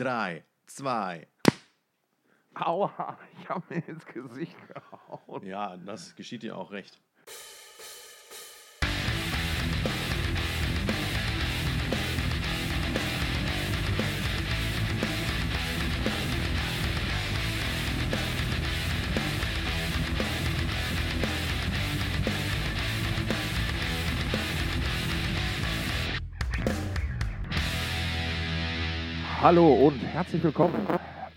drei, zwei. Aua, ich habe mir ins Gesicht gehauen. Ja, das geschieht dir auch recht. Hallo und herzlich willkommen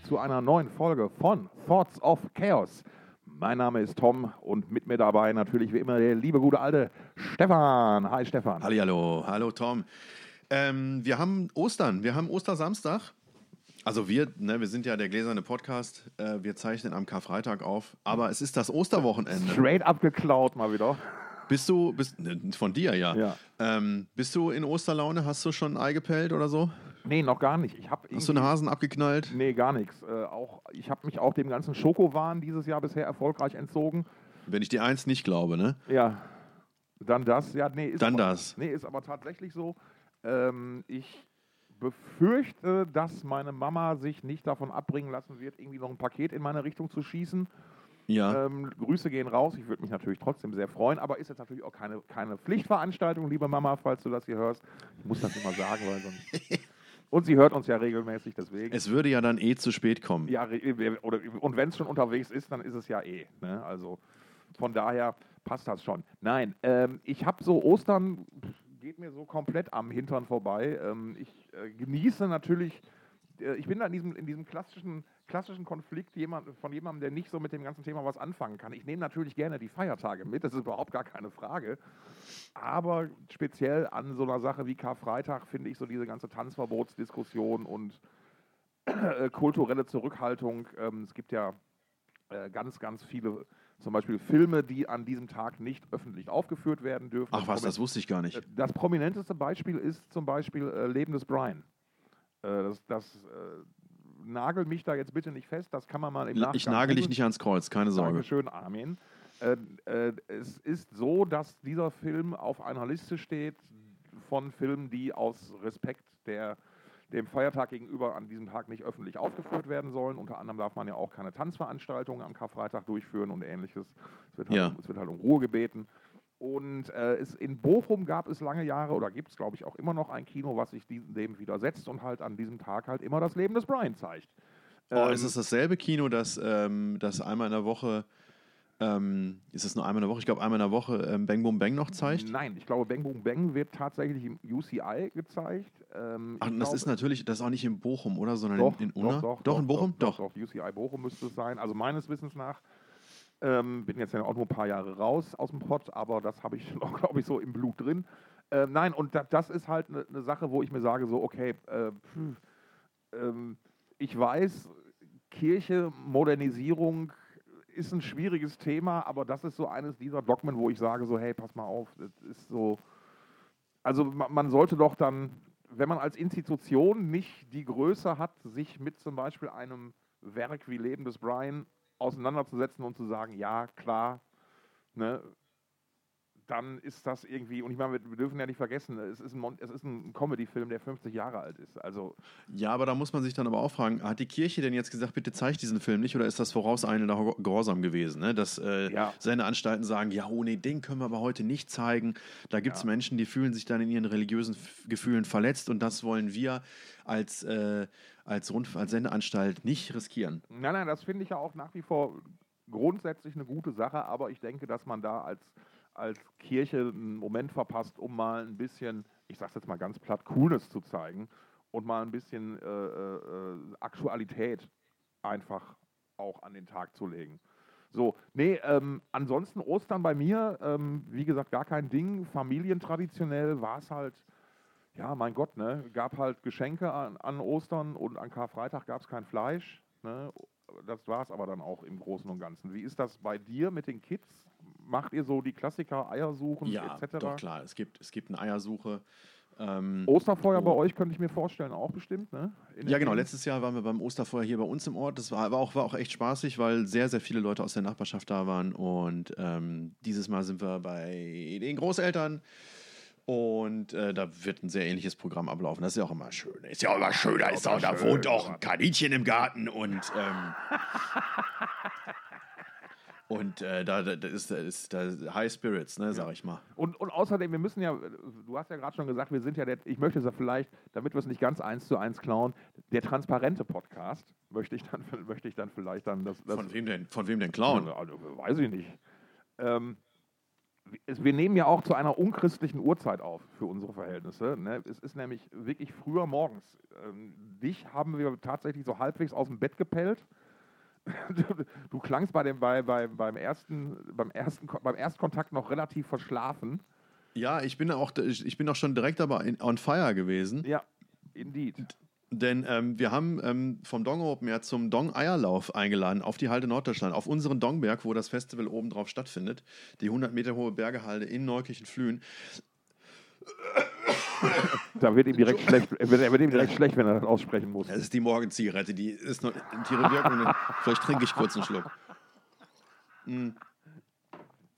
zu einer neuen Folge von Thoughts of Chaos. Mein Name ist Tom und mit mir dabei natürlich wie immer der liebe gute alte Stefan. Hi Stefan. Hallo, hallo Tom. Ähm, wir haben Ostern, wir haben Ostersamstag. Also wir, ne, wir sind ja der gläserne Podcast. Äh, wir zeichnen am Karfreitag auf, aber es ist das Osterwochenende. Straight abgeklaut mal wieder. Bist du, bist, ne, von dir ja. Ja. Ähm, bist du in Osterlaune? Hast du schon ein Ei gepellt oder so? Nee, noch gar nicht. Ich hab Hast du einen Hasen abgeknallt? Nee, gar nichts. Äh, auch, ich habe mich auch dem ganzen Schokowahn dieses Jahr bisher erfolgreich entzogen. Wenn ich dir eins nicht glaube, ne? Ja, dann das. Ja, nee, ist Dann aber, das. Nee, ist aber tatsächlich so. Ähm, ich befürchte, dass meine Mama sich nicht davon abbringen lassen wird, irgendwie noch ein Paket in meine Richtung zu schießen. Ja. Ähm, Grüße gehen raus. Ich würde mich natürlich trotzdem sehr freuen, aber ist jetzt natürlich auch keine, keine Pflichtveranstaltung, liebe Mama, falls du das hier hörst. Ich muss das immer sagen, weil sonst. Und sie hört uns ja regelmäßig, deswegen. Es würde ja dann eh zu spät kommen. Ja, re- oder, und wenn es schon unterwegs ist, dann ist es ja eh. Ne? Also von daher passt das schon. Nein, ähm, ich habe so Ostern, geht mir so komplett am Hintern vorbei. Ähm, ich äh, genieße natürlich, äh, ich bin da in diesem, in diesem klassischen, klassischen Konflikt jemand, von jemandem, der nicht so mit dem ganzen Thema was anfangen kann. Ich nehme natürlich gerne die Feiertage mit, das ist überhaupt gar keine Frage. Aber speziell an so einer Sache wie Karfreitag finde ich so diese ganze Tanzverbotsdiskussion und äh, kulturelle Zurückhaltung. Ähm, es gibt ja äh, ganz, ganz viele, zum Beispiel Filme, die an diesem Tag nicht öffentlich aufgeführt werden dürfen. Ach was, das wusste ich gar nicht. äh, das prominenteste Beispiel ist zum Beispiel äh, Leben des Brian. Äh, das das äh, nagel mich da jetzt bitte nicht fest, das kann man mal im Nachgang Ich nagel dich nicht ans Kreuz, keine Sorge. Dankeschön, Armin. Äh, äh, es ist so, dass dieser Film auf einer Liste steht von Filmen, die aus Respekt der, dem Feiertag gegenüber an diesem Tag nicht öffentlich aufgeführt werden sollen. Unter anderem darf man ja auch keine Tanzveranstaltungen am Karfreitag durchführen und ähnliches. Es wird halt, Ja. es wird halt um Ruhe gebeten. Und äh, es, in Bochum gab es lange Jahre oder gibt es, glaube ich, auch immer noch ein Kino, was sich diesem, dem widersetzt und halt an diesem Tag halt immer das Leben des Brian zeigt. Oh, Ähm, ist es dasselbe Kino, das, ähm, das einmal in der Woche, ähm, ist es nur einmal in der Woche, ich glaube einmal in der Woche ähm, Bang Boom Bang noch zeigt? Nein, ich glaube, Bang Boom Bang wird tatsächlich im UCI gezeigt. Ähm, Ach, und das glaube- ist natürlich, das ist auch nicht in Bochum, oder? Sondern doch, in, in Unna? Doch, doch, in Bochum? Doch, doch, UCI Bochum müsste es sein. Also meines Wissens nach. Ähm, bin jetzt ja auch nur ein paar Jahre raus aus dem Pott, aber das habe ich noch, glaube ich, so im Blut drin. Ähm, nein, und da, das ist halt eine ne Sache, wo ich mir sage, so, okay, äh, pf, ähm, ich weiß, Kirche, Modernisierung ist ein schwieriges Thema, aber das ist so eines dieser Dogmen, wo ich sage, so, hey, pass mal auf, das ist so, also ma- man sollte doch dann, wenn man als Institution nicht die Größe hat, sich mit zum Beispiel einem Werk wie Leben des Brian auseinanderzusetzen und zu sagen, ja, klar, ne, dann ist das irgendwie, und ich meine, wir, dürfen ja nicht vergessen, es ist ein, Mon- es ist ein Comedy-Film, der 50 Jahre alt ist. Also, Ja, aber da muss man sich dann aber auch fragen, hat die Kirche denn jetzt gesagt, bitte zeigt diesen Film nicht oder ist das vorauseilender Hor- Gehorsam gewesen? Ne? Dass äh, Ja. Sendeanstalten sagen, ja, oh nee, den können wir aber heute nicht zeigen. Da gibt es Ja. Menschen, die fühlen sich dann in ihren religiösen Gefühlen verletzt und das wollen wir als, äh, als, Rundf als Sendeanstalt nicht riskieren. nein, nein, das finde ich ja auch nach wie vor grundsätzlich eine gute Sache, aber ich denke, dass man da als, als Kirche einen Moment verpasst, um mal ein bisschen, ich sag's jetzt mal ganz platt, Coolness zu zeigen und mal ein bisschen äh, äh, äh, Aktualität einfach auch an den Tag zu legen. So, nee, ähm, ansonsten Ostern bei mir, ähm, wie gesagt, gar kein Ding. Familientraditionell war es halt, ja, mein Gott, ne, gab halt Geschenke an, an Ostern und an Karfreitag gab es kein Fleisch. Ne? Das war es aber dann auch im Großen und Ganzen. Wie ist das bei dir mit den Kids? Macht ihr so die Klassiker Eiersuchen Ja, etc.? doch klar. Es gibt, es gibt eine Eiersuche. Ähm, Osterfeuer bei Oh. euch könnte ich mir vorstellen, auch bestimmt, ne? Ja, genau. Letztes Jahr waren wir beim Osterfeuer hier bei uns im Ort. Das war, war, auch, war auch echt spaßig, weil sehr, sehr viele Leute aus der Nachbarschaft da waren. Und ähm, dieses Mal sind wir bei den Großeltern Und äh, da wird ein sehr ähnliches Programm ablaufen. Das ist ja auch immer schön. Ist ja auch immer schön. Da, ist auch, da wohnt auch ein Kaninchen im Garten und. Ähm, und äh, da, da ist, da ist da High Spirits, ne, sag ich mal. Und, und außerdem, wir müssen ja, du hast ja gerade schon gesagt, wir sind ja der, ich möchte es ja vielleicht, damit wir es nicht ganz eins zu eins klauen, der transparente Podcast, möchte ich dann, möchte ich dann vielleicht dann das. das von wem denn, von wem denn klauen? Also, weiß ich nicht. Ähm, wir nehmen ja auch zu einer unchristlichen Uhrzeit auf für unsere Verhältnisse. Ne? Es ist nämlich wirklich früher morgens. Ähm, dich haben wir tatsächlich so halbwegs aus dem Bett gepellt. Du, du klangst bei dem, bei, bei, beim, ersten, beim, ersten, beim Erstkontakt noch relativ verschlafen. Ja, ich bin auch, ich bin auch schon direkt aber in, on fire gewesen. Ja, indeed. Denn ähm, wir haben ähm, vom Dong Open ja zum Dong Eierlauf eingeladen auf die Halde Norddeutschland, auf unseren Dongberg, wo das Festival oben drauf stattfindet. Die 100 Meter hohe Bergehalde in Neukirchen-Flühen. Da wird ihm direkt schlecht, wird, wird ihm direkt schlecht, wenn er das aussprechen muss. Das ist die Morgenzigarette, die ist noch in Tiere Wirkung. Vielleicht trinke ich kurz einen Schluck. Hm.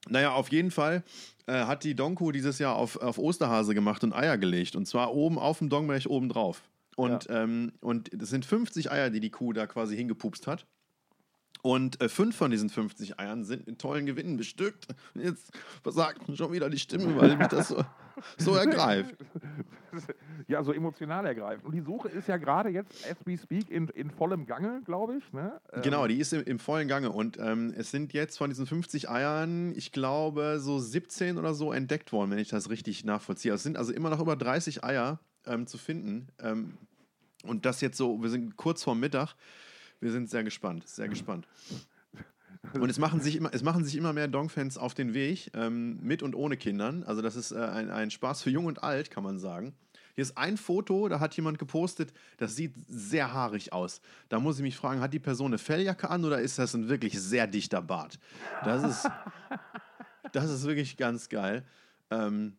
Naja, auf jeden Fall äh, hat die Donku dieses Jahr auf, auf Osterhase gemacht und Eier gelegt. Und zwar oben auf dem Dongberg oben drauf. Und, ja. ähm, und das sind 50 Eier, die die Kuh da quasi hingepupst hat. Und äh, fünf von diesen 50 Eiern sind in tollen Gewinnen bestückt. Jetzt versagt schon wieder die Stimme, weil mich das so, so ergreift. Ja, so emotional ergreift. Und die Suche ist ja gerade jetzt, as we speak, in, in vollem Gange, glaube ich. Ne? Ähm genau, die ist im, im vollen Gange. Und ähm, es sind jetzt von diesen 50 Eiern, ich glaube, so 17 oder so entdeckt worden, wenn ich das richtig nachvollziehe. Es sind also immer noch über 30 Eier ähm, zu finden. Ähm, und das jetzt so, wir sind kurz vorm Mittag. Wir sind sehr gespannt, sehr gespannt. Und es machen sich immer, es machen sich immer mehr Dong-Fans auf den Weg, ähm, mit und ohne Kindern. Also das ist äh, ein, ein Spaß für Jung und Alt, kann man sagen. Hier ist ein Foto, da hat jemand gepostet, das sieht sehr haarig aus. Da muss ich mich fragen, hat die Person eine Felljacke an oder ist das ein wirklich sehr dichter Bart? Das ist, das ist wirklich ganz geil. Ähm,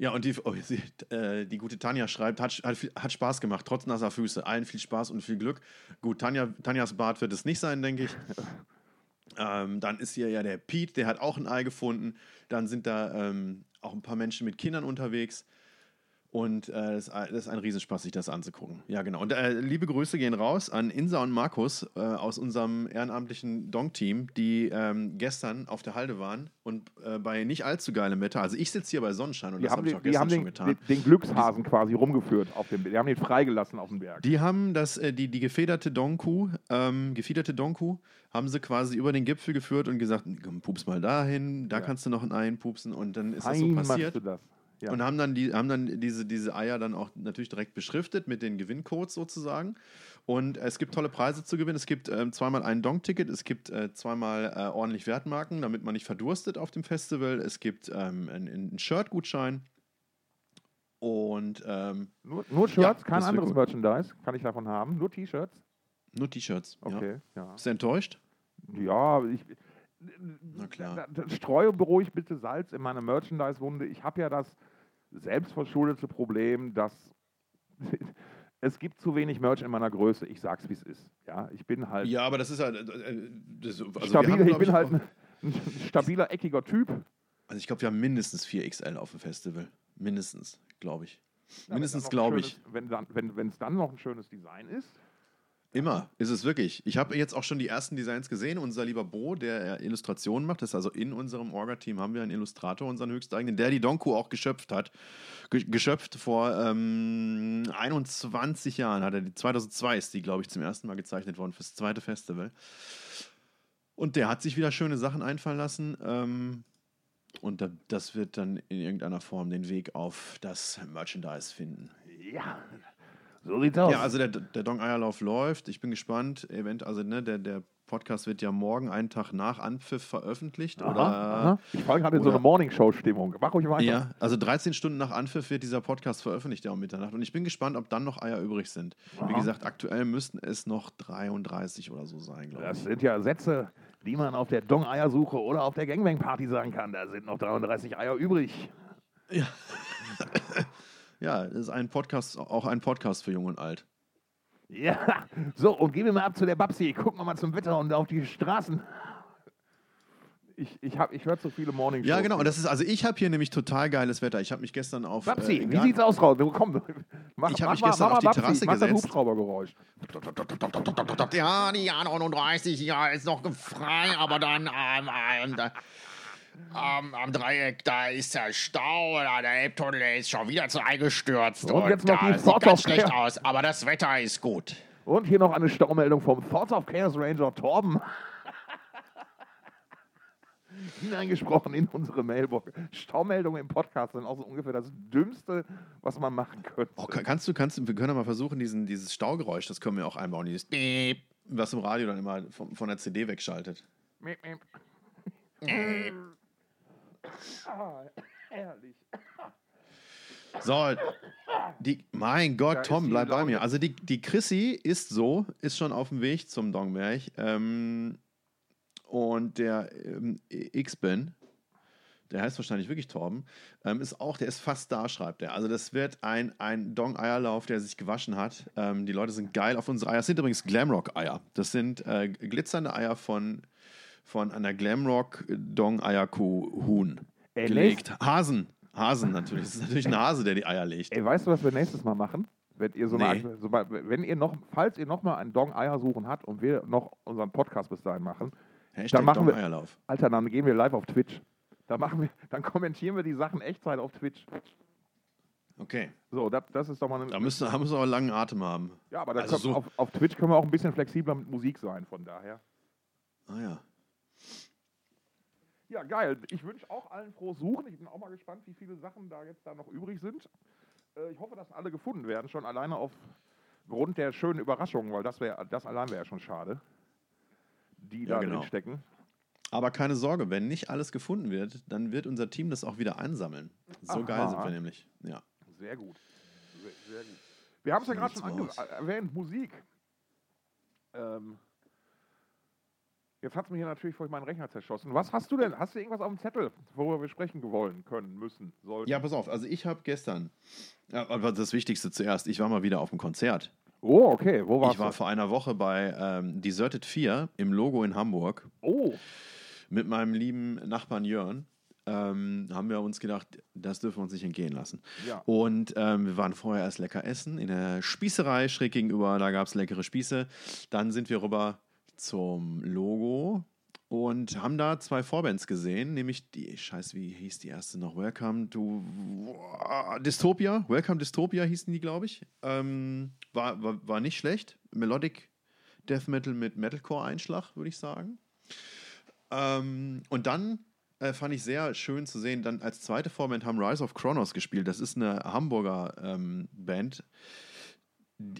ja, und die, oh, sie, äh, die gute Tanja schreibt, hat, hat, hat, Spaß gemacht, trotz nasser Füße. Allen viel Spaß und viel Glück. Gut, Tanja, Tanjas Bart wird es nicht sein, denke ich. ähm, dann ist hier ja der Pete, der hat auch ein Ei gefunden. Dann sind da ähm, auch ein paar Menschen mit Kindern unterwegs. Und äh, das, das, ist ein Riesenspaß, sich das anzugucken. Ja, genau. Und äh, liebe Grüße gehen raus an Insa und Markus äh, aus unserem ehrenamtlichen Dong-Team, die ähm, gestern auf der Halde waren und äh, bei nicht allzu geilem Wetter. Also ich sitze hier bei Sonnenschein und die das habe ich auch gestern schon getan. Den, den Glückshasen quasi rumgeführt auf dem Die haben ihn freigelassen auf dem Berg. Die haben das, äh, die, die gefederte Dongku, ähm, gefiederte Dongku, haben sie quasi über den Gipfel geführt und gesagt, pups mal dahin, da ja. kannst du noch ein Ei pupsen und dann ist Fein das so passiert. Du das. Ja. Und haben dann, die, haben dann diese, diese Eier dann auch natürlich direkt beschriftet mit den Gewinncodes sozusagen. Und es gibt tolle Preise zu gewinnen. Es gibt äh, zweimal ein Dong-Ticket, es gibt äh, zweimal äh, ordentlich Wertmarken, damit man nicht verdurstet auf dem Festival. Es gibt ähm, einen, einen Shirt-Gutschein. Und ähm, nur, nur Shirts, ja, kein anderes Merchandise kann ich davon haben. Nur T-Shirts. Nur T-Shirts. Okay, ja. ja. Bist du enttäuscht? Ja, ich, Na klar. streue beruhig bitte Salz in meine Merchandise-Wunde. Ich habe ja das selbstverschuldete Problem, dass es gibt zu wenig Merch in meiner Größe. Ich sag's, wie es ist. Ja, ich bin halt. Ja, aber das ist halt. Äh, äh, das, also stabil, haben, ich bin ich, halt ein, ein, stabiler, eckiger Typ. Also ich glaube, wir haben mindestens 4XL auf dem Festival. Mindestens, glaube ich. Ja, mindestens, glaube ich. Wenn es dann, wenn, dann noch ein schönes Design ist, Immer, ist es wirklich. Ich habe jetzt auch schon die ersten Designs gesehen. Unser lieber Bo, der Illustrationen macht, das ist also in unserem Orga-Team haben wir einen Illustrator, unseren höchsteigenen, der die Donku auch geschöpft hat. geschöpft vor ähm, 21 Jahren hat er die, 2002 ist die, glaube ich, zum ersten Mal gezeichnet worden fürs zweite Festival. Und der hat sich wieder schöne Sachen einfallen lassen. Ähm, und das wird dann in irgendeiner Form den Weg auf das Merchandise finden. Ja, so sieht's aus. Ja, also der, der Dong Eierlauf läuft. Ich bin gespannt. Event, also ne, der, der Podcast wird ja morgen, einen Tag nach Anpfiff veröffentlicht. Aha, oder, aha. Ich fahre gerade in so eine Morningshow-Stimmung. Mach ruhig weiter. Ja, also 13 Stunden nach Anpfiff wird dieser Podcast veröffentlicht, ja um Mitternacht. Und ich bin gespannt, ob dann noch Eier übrig sind. Aha. Wie gesagt, aktuell müssten es noch 33 oder so sein, glaube ich. Das sind ja Sätze, die man auf der Dong-Eiersuche oder auf der Gangbang-Party sagen kann. Da sind noch 33 Eier übrig. Ja. Ja, das ist ein Podcast, auch ein Podcast für Jung und Alt. Ja, so, und gehen wir mal ab zu der Babsi. Gucken wir mal zum Wetter und auf die Straßen. Ich, ich, hab- ich höre zu viele Morning Ja, genau. Und das ist, also ich habe hier nämlich total geiles Wetter. Ich habe mich gestern auf. Babsi, äh, wie sieht's aus, Raul? Du, Komm, mach, Ich hab mach mich gestern mach auf die Babsi, Terrasse mach das gesetzt. Hubschraubergeräusch. Ja, die A39, ja, ist noch frei, aber dann ähm, ähm, da, ähm, am Dreieck, da ist der Stau, da, der Elbtunnel der ist schon wieder zu eingestürzt. Und jetzt noch da die sieht ganz schlecht Chaos. aus, aber das Wetter ist gut. Und hier noch eine Staumeldung vom Thoughts of Chaos Ranger Torben. Hineingesprochen in unsere Mailbox. Staumeldungen im Podcast sind auch so ungefähr das Dümmste, was man machen könnte. Oh, ka- kannst du, kannst du, wir können ja mal versuchen, diesen, dieses Staugeräusch, das können wir auch einbauen, dieses Beep, was im Radio dann immer von, von der CD wegschaltet. Miep, miep. Ah, herrlich. So, die, mein Gott, Tom, bleib bei mir. Also die, die Chrissy ist so, ist schon auf dem Weg zum Dongberg. Ähm, und der ähm, X-Bin, der heißt wahrscheinlich wirklich Torben, ähm, ist auch, der ist fast da, schreibt er. Also das wird ein, ein Dong-Eierlauf, der sich gewaschen hat. Ähm, die Leute sind geil auf unsere Eier. Das sind übrigens Glamrock-Eier. Das sind äh, glitzernde Eier von, von einer Glamrock-Dong-Eierkuh-Huhn Ey, gelegt. Hasen. Hasen natürlich. Das ist natürlich ein Hase, der die Eier legt. Ey, weißt du, was wir nächstes Mal machen? Wenn ihr so Nee. eine, so mal- wenn ihr noch, falls ihr noch mal ein Dong Eier suchen habt und wir noch unseren Podcast bis dahin machen, Hashtag machen wir- Dong-Eierlauf. Alter, dann gehen wir live auf Twitch. Da machen wir, dann kommentieren wir die Sachen Echtzeit auf Twitch. Okay. So, das, das ist doch mal eine. Da müssen, da müssen wir aber einen langen Atem haben. ja, aber also können, so- auf, auf Twitch können wir auch ein bisschen flexibler mit Musik sein, von daher. Ah ja. Ja, geil. Ich wünsche auch allen frohes Suchen. Ich bin auch mal gespannt, wie viele Sachen da jetzt da noch übrig sind. Äh, ich hoffe, dass alle gefunden werden, schon alleine aufgrund der schönen Überraschungen, weil das, wär, das allein wäre ja schon schade, die Ja, da genau. drin stecken. Aber keine Sorge, wenn nicht alles gefunden wird, dann wird unser Team das auch wieder einsammeln. So Aha. geil sind wir nämlich. Ja. Sehr gut. Sehr, sehr gut. Wir haben es ja gerade schon erwähnt, Musik. Ähm, jetzt hat es mir hier natürlich vor meinen Rechner zerschossen. Was hast du denn? Hast du irgendwas auf dem Zettel, worüber wir sprechen wollen, können, müssen, sollten? Ja, pass auf. Also ich habe gestern, aber das Wichtigste zuerst, ich war mal wieder auf dem Konzert. Oh, okay. Wo warst Ich war du? vor einer Woche bei ähm, Deserted 4 im Logo in Hamburg Oh, mit meinem lieben Nachbarn Jörn. Ähm, haben wir uns gedacht, das dürfen wir uns nicht entgehen lassen. ja. Und ähm, wir waren vorher erst lecker essen in der Spießerei schräg gegenüber, da gab es leckere Spieße. Dann sind wir rüber zum Logo und haben da zwei Vorbands gesehen, nämlich die, scheiße, wie hieß die erste noch? Welcome to Dystopia. Welcome Dystopia hießen die, glaube ich. Ähm, war, war, war nicht schlecht. Melodic Death Metal mit Metalcore-Einschlag, würde ich sagen. Ähm, und dann äh, fand ich sehr schön zu sehen, dann als zweite Vorband haben Rise of Kronos gespielt. Das ist eine Hamburger ähm, Band.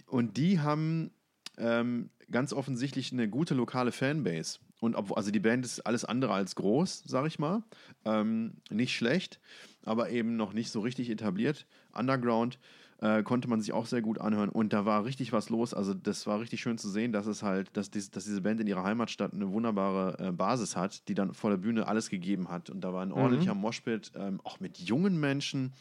Und die haben ähm, ganz offensichtlich eine gute lokale Fanbase. Und obwohl, also die Band ist alles andere als groß, sag ich mal. Ähm, nicht schlecht, aber eben noch nicht so richtig etabliert. Underground äh, konnte man sich auch sehr gut anhören. Und da war richtig was los. Also das war richtig schön zu sehen, dass es halt, dass, dies, dass diese Band in ihrer Heimatstadt eine wunderbare äh, Basis hat, die dann vor der Bühne alles gegeben hat. Und da war ein ordentlicher Moshpit, ähm, auch mit jungen Menschen.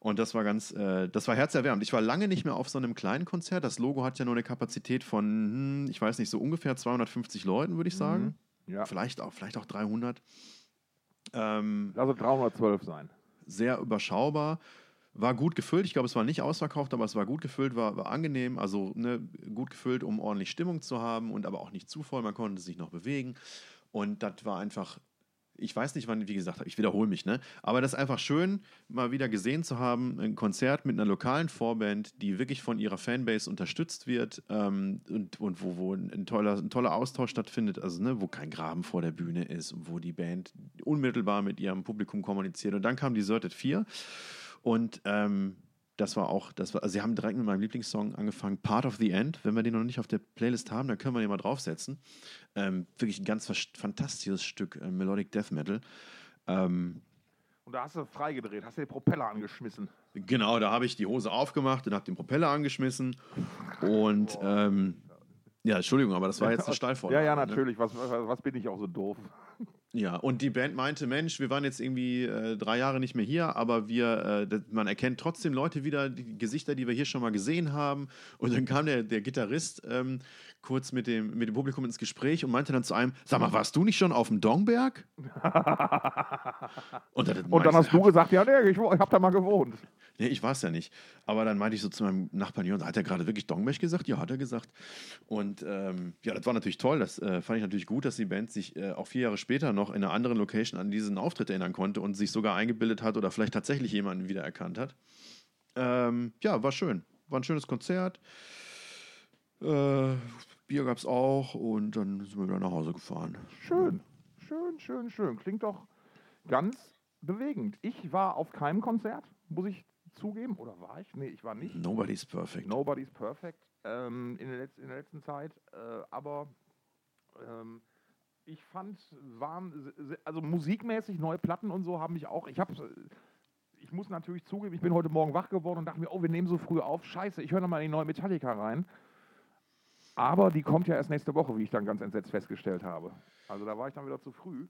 Und das war ganz, äh, das war herzerwärmend. Ich war lange nicht mehr auf so einem kleinen Konzert. Das Logo hat ja nur eine Kapazität von, hm, ich weiß nicht, so ungefähr 250 Leuten, würde ich sagen. Ja. Vielleicht, auch, vielleicht auch 300. Ähm, Also 312 sein. sehr überschaubar. War gut gefüllt. Ich glaube, es war nicht ausverkauft, aber es war gut gefüllt, war, war angenehm. Also ne, gut gefüllt, um ordentlich Stimmung zu haben und aber auch nicht zu voll. Man konnte sich noch bewegen. Und das war einfach, ich weiß nicht, wann, wie gesagt, ich wiederhole mich, ne? Aber das ist einfach schön, mal wieder gesehen zu haben. Ein Konzert mit einer lokalen Vorband, die wirklich von ihrer Fanbase unterstützt wird ähm, und, und wo, wo ein, toller, ein toller Austausch stattfindet. Also, ne, wo kein Graben vor der Bühne ist und wo die Band unmittelbar mit ihrem Publikum kommuniziert. Und dann kam Deserted 4 und ähm, das war auch, das war, also sie haben direkt mit meinem Lieblingssong angefangen, Part of the End. Wenn wir den noch nicht auf der Playlist haben, dann können wir den mal draufsetzen. Ähm, wirklich ein ganz fantastisches Stück äh, Melodic Death Metal. Ähm, Und da hast du freigedreht, hast du den Propeller angeschmissen. genau, da habe ich die Hose aufgemacht und habe den Propeller angeschmissen. Und ähm, ja, Entschuldigung, aber das war jetzt eine Steilvorlage. Ja, ja, ne? natürlich. Was, was, was bin ich auch so doof? Ja, und die Band meinte, Mensch, wir waren jetzt irgendwie äh, drei Jahre nicht mehr hier, aber wir, äh, man erkennt trotzdem Leute wieder, die Gesichter, die wir hier schon mal gesehen haben. Und dann kam der, der Gitarrist ähm, kurz mit dem, mit dem Publikum ins Gespräch und meinte dann zu einem, sag mal, warst du nicht schon auf dem Dongberg? und dann, und dann hast du gesagt, ja, nee, ich, ich habe da mal gewohnt. Nee, ich war es ja nicht. Aber dann meinte ich so zu meinem Nachbarn, Jörn, hat er gerade wirklich Dongberg gesagt? Ja, hat er gesagt. Und ähm, ja, das war natürlich toll. Das äh, fand ich natürlich gut, dass die Band sich äh, auch vier Jahre später noch in einer anderen Location an diesen Auftritt erinnern konnte und sich sogar eingebildet hat oder vielleicht tatsächlich jemanden wiedererkannt hat. Ähm, ja, war schön. War ein schönes Konzert. Äh, Bier gab es auch und dann sind wir wieder nach Hause gefahren. Schön, schön, schön, schön. Klingt doch ganz bewegend. Ich war auf keinem Konzert, muss ich zugeben. Oder war ich? Nee, ich war nicht. Nobody's perfect. Nobody's perfect ähm, in, der Letz-, in, der letzten Zeit. Äh, aber ähm, ich fand, waren, also musikmäßig neue Platten und so haben mich auch, ich habe ich muss natürlich zugeben, ich bin heute Morgen wach geworden und dachte mir, oh, wir nehmen so früh auf. Scheiße, ich höre nochmal in die neue Metallica rein. Aber die kommt ja erst nächste Woche, wie ich dann ganz entsetzt festgestellt habe. Also da war ich dann wieder zu früh.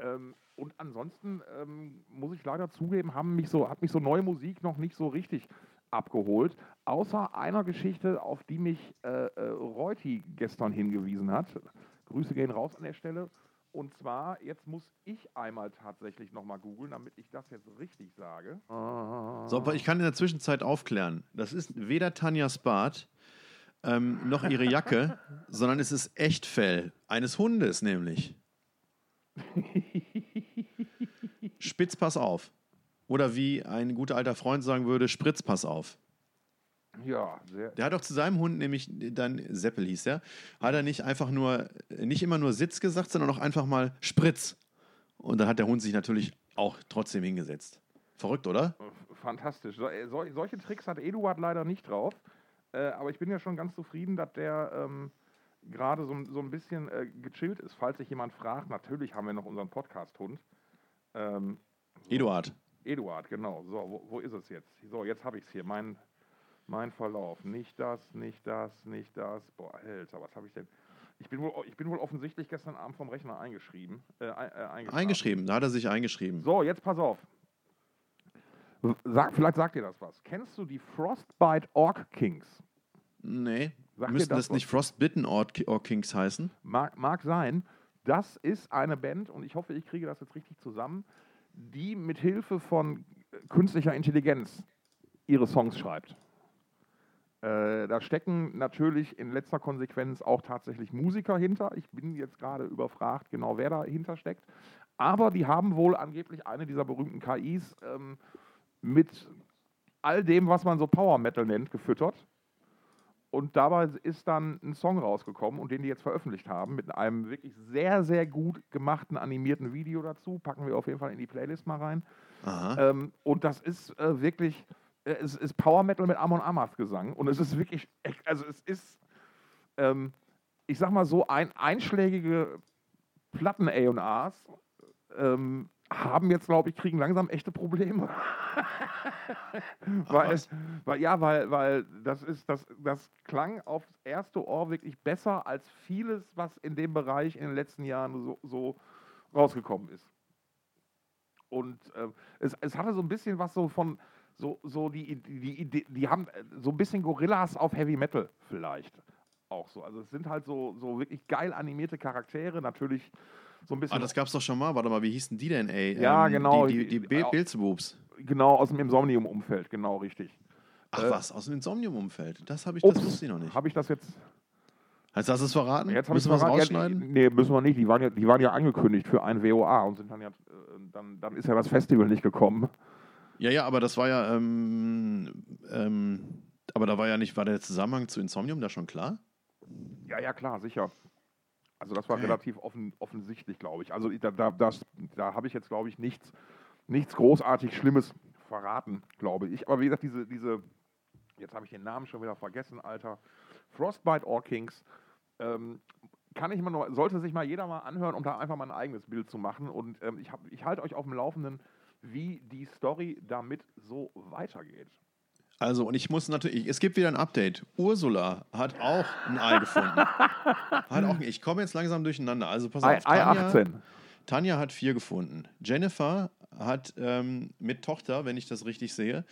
Ähm, und ansonsten ähm, muss ich leider zugeben, haben mich so, hat mich so neue Musik noch nicht so richtig abgeholt. Außer einer Geschichte, auf die mich äh, äh, Reuti gestern hingewiesen hat. Grüße gehen raus an der Stelle. Und zwar, jetzt muss ich einmal tatsächlich nochmal googeln, damit ich das jetzt richtig sage. So, aber ich kann in der Zwischenzeit aufklären. Das ist weder Tanjas Bart ähm, noch ihre Jacke, sondern es ist Echtfell eines Hundes nämlich. Spitz, pass auf. Oder wie ein guter alter Freund sagen würde, Spritz, pass auf. Ja, sehr. Der hat auch zu seinem Hund, nämlich dann Seppel hieß er, hat er nicht einfach nur, nicht immer nur Sitz gesagt, sondern auch einfach mal Spritz. Und dann hat der Hund sich natürlich auch trotzdem hingesetzt. Verrückt, oder? Fantastisch. So, äh, solche Tricks hat Eduard leider nicht drauf. Äh, aber ich bin ja schon ganz zufrieden, dass der ähm, gerade so, so ein bisschen äh, gechillt ist. Falls sich jemand fragt, natürlich haben wir noch unseren Podcast-Hund. Ähm, so. Eduard. Eduard, genau. So, wo, wo ist es jetzt? So, jetzt habe ich es hier. Mein, mein Verlauf. Nicht das, nicht das, nicht das. Boah, Alter, was habe ich denn? Ich bin, wohl, ich bin wohl offensichtlich gestern Abend vom Rechner eingeschrieben. Äh, äh, eingeschrieben, da hat er sich eingeschrieben. So, jetzt pass auf. Sag, vielleicht sagt dir das was. Kennst du die Frostbite Orc Kings? Nee. Sagt Müssten das, das nicht Frostbitten Orc, Orc Kings heißen? Mag, mag sein. Das ist eine Band, und ich hoffe, ich kriege das jetzt richtig zusammen, die mit Hilfe von künstlicher Intelligenz ihre Songs schreibt. Äh, da stecken natürlich in letzter Konsequenz auch tatsächlich Musiker hinter. Ich bin jetzt gerade überfragt, genau wer dahinter steckt. Aber die haben wohl angeblich eine dieser berühmten KIs ähm, mit all dem, was man so Power Metal nennt, gefüttert. Und dabei ist dann ein Song rausgekommen und den die jetzt veröffentlicht haben, mit einem wirklich sehr, sehr gut gemachten animierten Video dazu. Packen wir auf jeden Fall in die Playlist mal rein. Ähm, und das ist äh, wirklich, äh, es ist Power Metal mit Amon Amarth Gesang. Und es ist wirklich, also es ist, ähm, ich sag mal so, ein einschlägige Platten-A&Rs ähm, haben jetzt, glaube ich, kriegen langsam echte Probleme. weil, weil, ja, weil, weil das ist, das, das klang aufs erste Ohr wirklich besser als vieles, was in dem Bereich in den letzten Jahren so, so rausgekommen ist. Und äh, es, es hatte so ein bisschen was so von, so, so die, die, die, die haben so ein bisschen Gorillas auf Heavy Metal vielleicht auch so. Also es sind halt so, so wirklich geil animierte Charaktere, natürlich so ein bisschen. Ah, das gab's doch schon mal. Warte mal, wie hießen die denn, ey? Ja, ähm, genau. Die, die, die Be Beelzebubs. Genau, aus dem Insomnium-Umfeld, genau, richtig. Ach äh, was, aus dem Insomnium-Umfeld? Das, ich, das wusste ich noch nicht. Habe ich das jetzt. Heißt das es verraten? Jetzt müssen wir es rausschneiden? Ja, nee, müssen wir nicht. Die waren, ja, die waren ja angekündigt für ein WOA und sind dann ja, äh, dann, dann ist ja das Festival nicht gekommen. Ja, ja, aber das war ja, ähm, ähm, aber da war ja nicht, war der Zusammenhang zu Insomnium da schon klar? Ja, ja, klar, sicher. Also das war okay. relativ offen, offensichtlich, glaube ich. Also da, da, das, da habe ich jetzt, glaube ich, nichts, nichts großartig Schlimmes verraten, glaube ich. Aber wie gesagt, diese, diese jetzt habe ich den Namen schon wieder vergessen, Alter, Frostbite Orkings, ähm, kann ich mal nur, sollte sich mal jeder mal anhören, um da einfach mal ein eigenes Bild zu machen. Und ähm, ich, ich halte euch auf dem Laufenden, wie die Story damit so weitergeht. Also, und ich muss natürlich, es gibt wieder ein Update. Ursula hat auch ein Ei gefunden. hat auch, ich komme jetzt langsam durcheinander. Also, pass auf. Ei, Ei 18. Tanja hat vier gefunden. Jennifer hat ähm, mit Tochter, wenn ich das richtig sehe,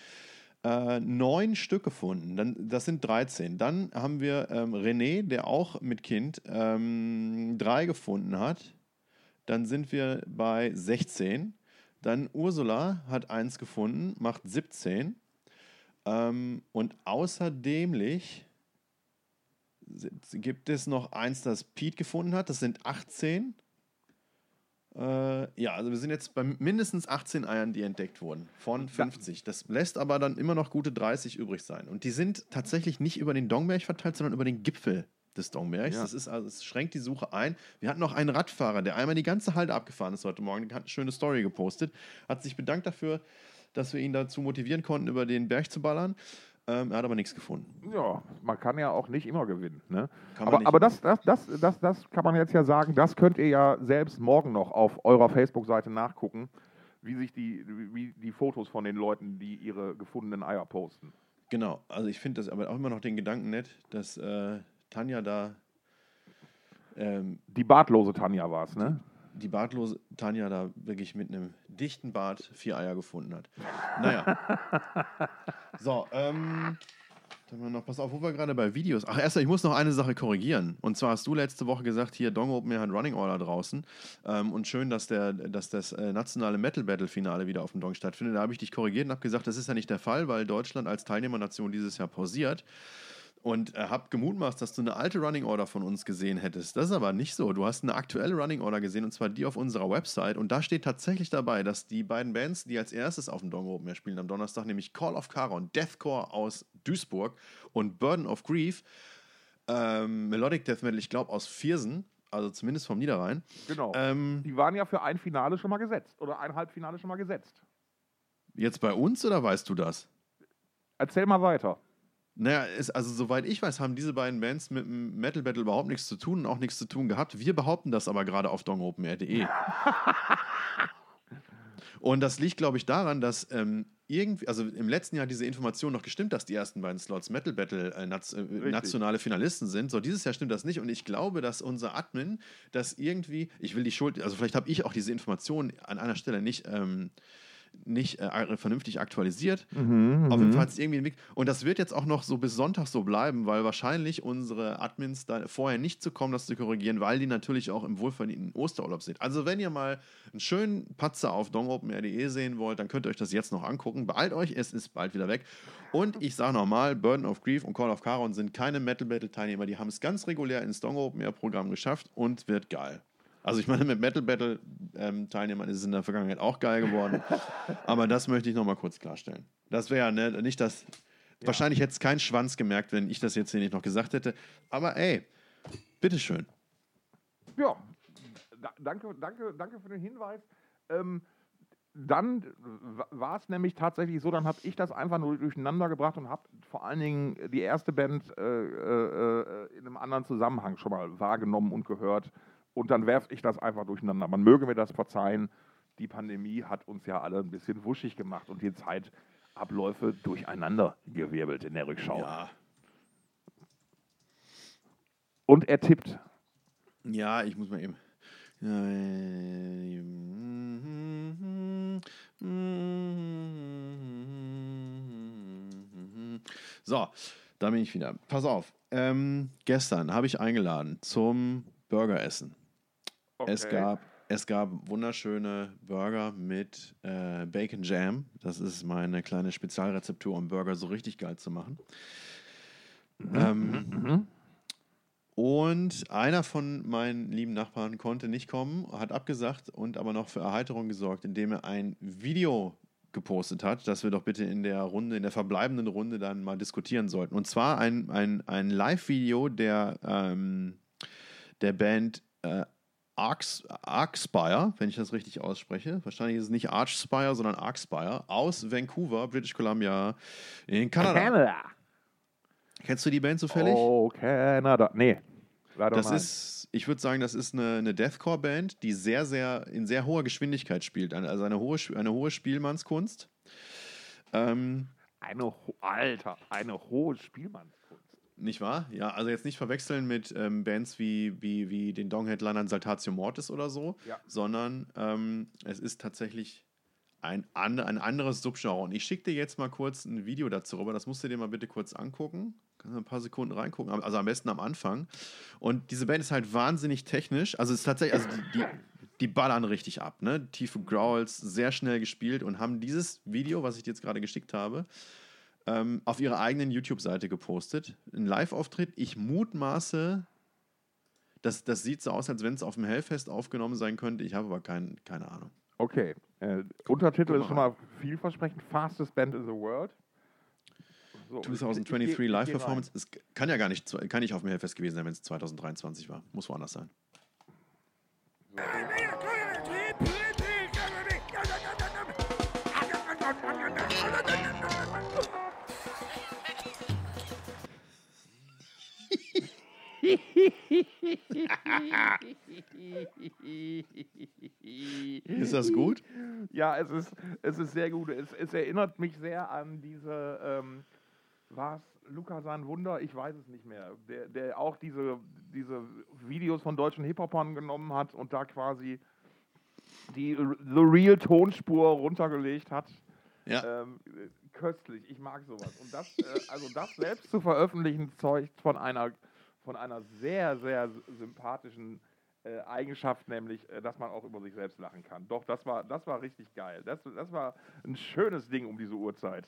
äh, neun Stück gefunden. Dann, das sind 13. Dann haben wir ähm, René, der auch mit Kind ähm, drei gefunden hat. Dann sind wir bei 16. Dann Ursula hat eins gefunden, macht 17. Ähm, und außerdemlich gibt es noch eins, das Pete gefunden hat. Das sind 18. Äh, ja, also wir sind jetzt bei mindestens 18 Eiern, die entdeckt wurden. Von 50. Das lässt aber dann immer noch gute 30 übrig sein. Und die sind tatsächlich nicht über den Dongberg verteilt, sondern über den Gipfel des Dongbergs. Ja. Das ist also, es schränkt die Suche ein. Wir hatten noch einen Radfahrer, der einmal die ganze Halde abgefahren ist heute Morgen. Der hat eine schöne Story gepostet. Hat sich bedankt dafür, dass wir ihn dazu motivieren konnten, über den Berg zu ballern. Ähm, er hat aber nichts gefunden. Ja, man kann ja auch nicht immer gewinnen. Ne? aber aber das, das, das, das, das kann man jetzt ja sagen, das könnt ihr ja selbst morgen noch auf eurer Facebook-Seite nachgucken, wie sich die, wie die Fotos von den Leuten, die ihre gefundenen Eier posten. Genau, also ich finde das aber auch immer noch den Gedanken nett, dass äh, Tanja da. Ähm, die bartlose Tanja war es, ne? Die bartlose Tanja da wirklich mit einem dichten Bart vier Eier gefunden hat. Naja. so, ähm. Dann wir noch, pass auf, wo wir gerade bei Videos. Ach, erstmal, ich muss noch eine Sache korrigieren. Und zwar hast du letzte Woche gesagt, hier Dong Open Air hat Running Order draußen. Ähm, und schön, dass, der, dass das äh, nationale Metal Battle Finale wieder auf dem Dong stattfindet. Da habe ich dich korrigiert und habe gesagt, das ist ja nicht der Fall, weil Deutschland als Teilnehmernation dieses Jahr pausiert und äh, habe gemutmaßt, dass du eine alte Running Order von uns gesehen hättest. Das ist aber nicht so. Du hast eine aktuelle Running Order gesehen und zwar die auf unserer Website und da steht tatsächlich dabei, dass die beiden Bands, die als erstes auf dem Dong Open Air spielen am Donnerstag, nämlich Call of Charon, Deathcore aus Duisburg und Burden of Grief, ähm, Melodic Death Metal, ich glaube aus Viersen, also zumindest vom Niederrhein. Genau. Ähm, die waren ja für ein Finale schon mal gesetzt oder ein Halbfinale schon mal gesetzt. Jetzt bei uns oder weißt du das? Erzähl mal weiter. Naja, es, also soweit ich weiß, haben diese beiden Bands mit dem Metal Battle überhaupt nichts zu tun und auch nichts zu tun gehabt. Wir behaupten das aber gerade auf dongopenair.de. und das liegt, glaube ich, daran, dass ähm, irgendwie, also im letzten Jahr diese Information noch gestimmt, dass die ersten beiden Slots Metal Battle äh, äh, nationale Finalisten sind. So, dieses Jahr stimmt das nicht und ich glaube, dass unser Admin das irgendwie, ich will die Schuld, also vielleicht habe ich auch diese Information an einer Stelle nicht. Ähm, nicht äh, vernünftig aktualisiert. Mhm, Auf jeden mhm. Fall irgendwie Und das wird jetzt auch noch so bis Sonntag so bleiben, weil wahrscheinlich unsere Admins da vorher nicht zu kommen, das zu korrigieren, weil die natürlich auch im wohlverdienten Osterurlaub sind. Also wenn ihr mal einen schönen Patzer auf dongopenr.de sehen wollt, dann könnt ihr euch das jetzt noch angucken. Beeilt euch, es ist bald wieder weg. Und ich sage nochmal, Burden of Grief und Call of Charon sind keine Metal Battle Teilnehmer, die haben es ganz regulär ins Dong Open Air Programm geschafft und wird geil. Also ich meine, mit Metal Battle ähm, Teilnehmern ist es in der Vergangenheit auch geil geworden. Aber das möchte ich nochmal kurz klarstellen. Das wäre ne, nicht das. Ja. Wahrscheinlich hätte es keinen Schwanz gemerkt, wenn ich das jetzt hier nicht noch gesagt hätte. Aber ey, bitteschön. Ja, da, danke, danke, danke für den Hinweis. Ähm, dann war es nämlich tatsächlich so, dann habe ich das einfach nur durcheinander gebracht und habe vor allen Dingen die erste Band äh, äh, äh, in einem anderen Zusammenhang schon mal wahrgenommen und gehört. Und dann werfe ich das einfach durcheinander. Man möge mir das verzeihen. Die Pandemie hat uns ja alle ein bisschen wuschig gemacht und die Zeitabläufe durcheinander gewirbelt in der Rückschau. Ja. Und er tippt. Ja, ich muss mal eben. So, da bin ich wieder. Pass auf. Ähm, gestern habe ich eingeladen zum Burgeressen. Okay. Es, gab, es gab wunderschöne Burger mit äh, Bacon Jam. Das ist meine kleine Spezialrezeptur, um Burger so richtig geil zu machen. Mhm. Ähm, mhm. mhm. Und einer von meinen lieben Nachbarn konnte nicht kommen, hat abgesagt und aber noch für Erheiterung gesorgt, indem er ein Video gepostet hat, das wir doch bitte in der Runde, in der verbleibenden Runde dann mal diskutieren sollten. Und zwar ein, ein, ein Live-Video der, ähm, der Band äh, Arx, Arcspire, wenn ich das richtig ausspreche. Wahrscheinlich ist es nicht Archspire, sondern Arcspire aus Vancouver, British Columbia in Kanada. Canada. Kennst du die Band zufällig? Oh, Canada. Nee. Das ist, ich würde sagen, das ist eine, eine Deathcore-Band, die sehr, sehr in sehr hoher Geschwindigkeit spielt. Also eine hohe, eine hohe Spielmannskunst. Ähm, eine, Alter, eine hohe Spielmannskunst. Nicht wahr? Ja, also jetzt nicht verwechseln mit ähm, Bands wie, wie, wie den Dong-Headlinern Saltatio Mortis oder so, Ja. sondern ähm, es ist tatsächlich ein, an, ein anderes Subgenre. Und ich schicke dir jetzt mal kurz ein Video dazu rüber, das musst du dir mal bitte kurz angucken. Kannst du ein paar Sekunden reingucken, also am besten am Anfang. Und diese Band ist halt wahnsinnig technisch. Also es ist tatsächlich, also die, die, die ballern richtig ab, ne? Tiefe Growls, sehr schnell gespielt und haben dieses Video, was ich dir jetzt gerade geschickt habe, ähm, auf ihrer eigenen YouTube-Seite gepostet. Ein Live-Auftritt. Ich mutmaße, das, das sieht so aus, als wenn es auf dem Hellfest aufgenommen sein könnte. Ich habe aber kein, keine Ahnung. Okay. Äh, Untertitel ist schon mal vielversprechend. Fastest Band in the World. So, ich- ich- ich- 2023 ich geh- ich geh Live-Performance. Es kann ja gar nicht, kann nicht auf dem Hellfest gewesen sein, wenn es 2023 war. Muss woanders sein. Ist das gut? Ja, es ist, es ist sehr gut. Es, es erinnert mich sehr an diese, ähm, war es Luca sein Wunder? Ich weiß es nicht mehr. Der, der auch diese, diese Videos von deutschen Hip-Hopern genommen hat und da quasi die The Real Tonspur runtergelegt hat. Ja. Ähm, äh, köstlich, ich mag sowas. Und das, äh, also das selbst zu veröffentlichen, zeugt von einer, von einer sehr, sehr sympathischen äh, Eigenschaft, nämlich, äh, dass man auch über sich selbst lachen kann. Doch, das war, das war richtig geil. Das, das war ein schönes Ding um diese Uhrzeit.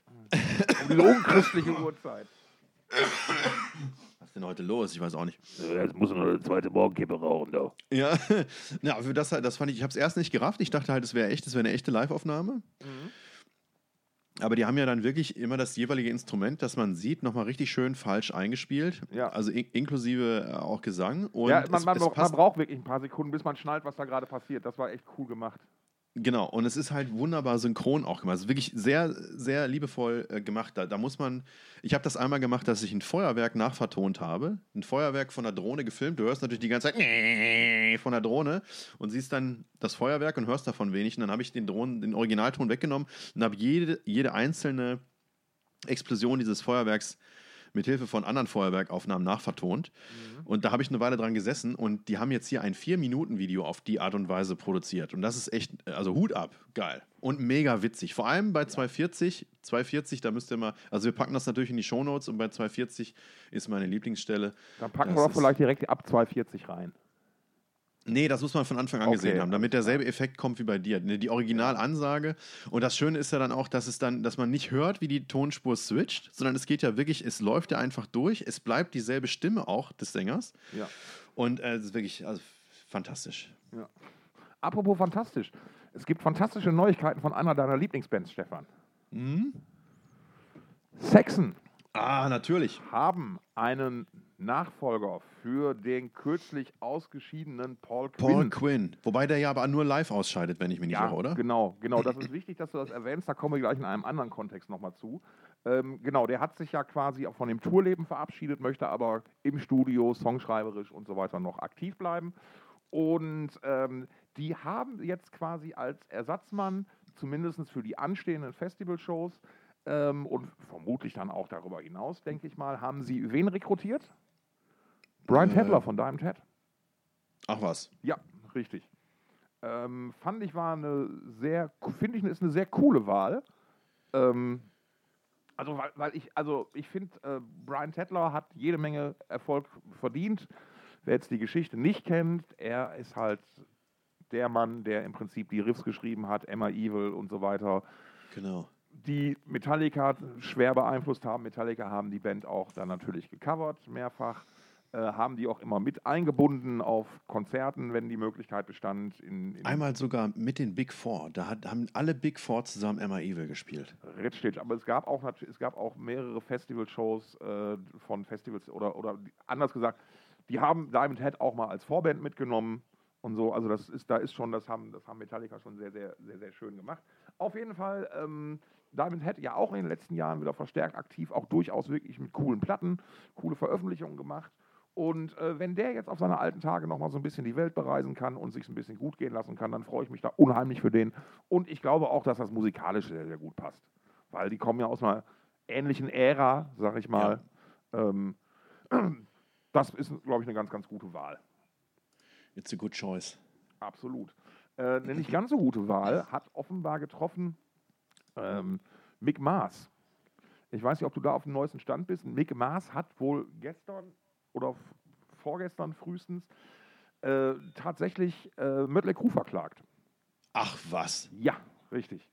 um diese unchristliche Uhrzeit. Was ist denn heute los? Ich weiß auch nicht. Jetzt muss man eine zweite Morgenkippe rauchen, da. Ja, ja für das, halt- das fand ich, ich habe es erst nicht gerafft. Ich dachte halt, es wäre echt, es wäre eine echte Live-Aufnahme. Aber die haben ja dann wirklich immer das jeweilige Instrument, das man sieht, nochmal richtig schön falsch eingespielt. Ja. Also in, inklusive äh, auch Gesang. Und ja, man, es, man, es braucht- man braucht wirklich ein paar Sekunden, bis man schnallt, was da gerade passiert. Das war echt cool gemacht. Genau, und es ist halt wunderbar synchron auch gemacht. Es ist wirklich sehr, sehr liebevoll äh, gemacht. Da, da muss man, ich habe das einmal gemacht, dass ich ein Feuerwerk nachvertont habe. Ein Feuerwerk von der Drohne gefilmt. Du hörst natürlich die ganze Zeit von der Drohne und siehst dann das Feuerwerk und hörst davon wenig. Und dann habe ich den Drohnen, den Originalton weggenommen und habe jede, jede einzelne Explosion dieses Feuerwerks mit Hilfe von anderen Feuerwerkaufnahmen nachvertont. Und da habe ich eine Weile dran gesessen und die haben jetzt hier ein 4-Minuten-Video auf die Art und Weise produziert. Und das ist echt, also Hut ab, geil. Und mega witzig. Vor allem bei 240, 240, da müsst ihr mal, also wir packen das natürlich in die Shownotes und bei 240 ist meine Lieblingsstelle. Dann packen Das wir ist- vielleicht direkt ab 240 rein. Nee, das muss man von Anfang an Okay, gesehen haben, damit derselbe Effekt kommt wie bei dir. Ne, Die Originalansage. Und das Schöne ist ja dann auch, dass es dann, dass man nicht hört, wie die Tonspur switcht, sondern es geht ja wirklich, es läuft ja einfach durch. Es bleibt dieselbe Stimme auch des Sängers. Ja. Und äh, es ist wirklich also, fantastisch. Apropos fantastisch. Es gibt fantastische Neuigkeiten von einer deiner Lieblingsbands, Stefan. Mhm. Saxon Ah, natürlich. haben einen Nachfolger für den kürzlich ausgeschiedenen Paul Quinn. Paul Quinn. Wobei der ja aber nur live ausscheidet, wenn ich mich nicht ja, irre, oder? genau, genau. Das ist wichtig, dass du das erwähnst. Da kommen wir gleich in einem anderen Kontext nochmal zu. Ähm, genau, der hat sich ja quasi auch von dem Tourleben verabschiedet, möchte aber im Studio, songschreiberisch und so weiter noch aktiv bleiben. Und ähm, die haben jetzt quasi als Ersatzmann, zumindest für die anstehenden Festivalshows ähm, und vermutlich dann auch darüber hinaus, denke ich mal, haben sie wen rekrutiert? Brian Äh. Tedler von Diamond Head. Ach was. Ja, richtig. Ähm, fand ich war eine sehr, finde ich, ist eine sehr coole Wahl. Ähm, also, weil, weil ich, also ich finde, äh, Brian Tedler hat jede Menge Erfolg verdient. Wer jetzt die Geschichte nicht kennt, er ist halt der Mann, der im Prinzip die Riffs geschrieben hat, Emma Evil und so weiter, Genau. die Metallica schwer beeinflusst haben. Metallica haben die Band auch dann natürlich gecovert, mehrfach. Äh, haben die auch immer mit eingebunden auf Konzerten, wenn die Möglichkeit bestand. In, in Einmal sogar mit den Big Four. Da hat, haben alle Big Four zusammen Emma Evil gespielt. Richtig, aber es gab auch, es gab auch mehrere Festivalshows äh, von Festivals oder, oder anders gesagt, die haben Diamond Head auch mal als Vorband mitgenommen und so. Also das ist, da ist schon, das haben, das haben Metallica schon sehr, sehr, sehr, sehr schön gemacht. Auf jeden Fall, ähm, Diamond Head ja auch in den letzten Jahren wieder verstärkt aktiv, auch durchaus wirklich mit coolen Platten, coole Veröffentlichungen gemacht. Und äh, wenn der jetzt auf seine alten Tage nochmal so ein bisschen die Welt bereisen kann und sich ein bisschen gut gehen lassen kann, dann freue ich mich da unheimlich für den. Und ich glaube auch, dass das musikalisch sehr, sehr gut passt. Weil die kommen ja aus einer ähnlichen Ära, sag ich mal. Ähm, Das ist, glaube ich, eine ganz, ganz gute Wahl. It's a good choice. Absolut. Äh, eine nicht ganz so gute Wahl hat offenbar getroffen ähm, Mick Maas. Ich weiß nicht, ob du da auf dem neuesten Stand bist. Mick Maas hat wohl gestern oder vorgestern frühestens äh, tatsächlich äh, Mötley Crüe verklagt. Ach was. Ja, richtig.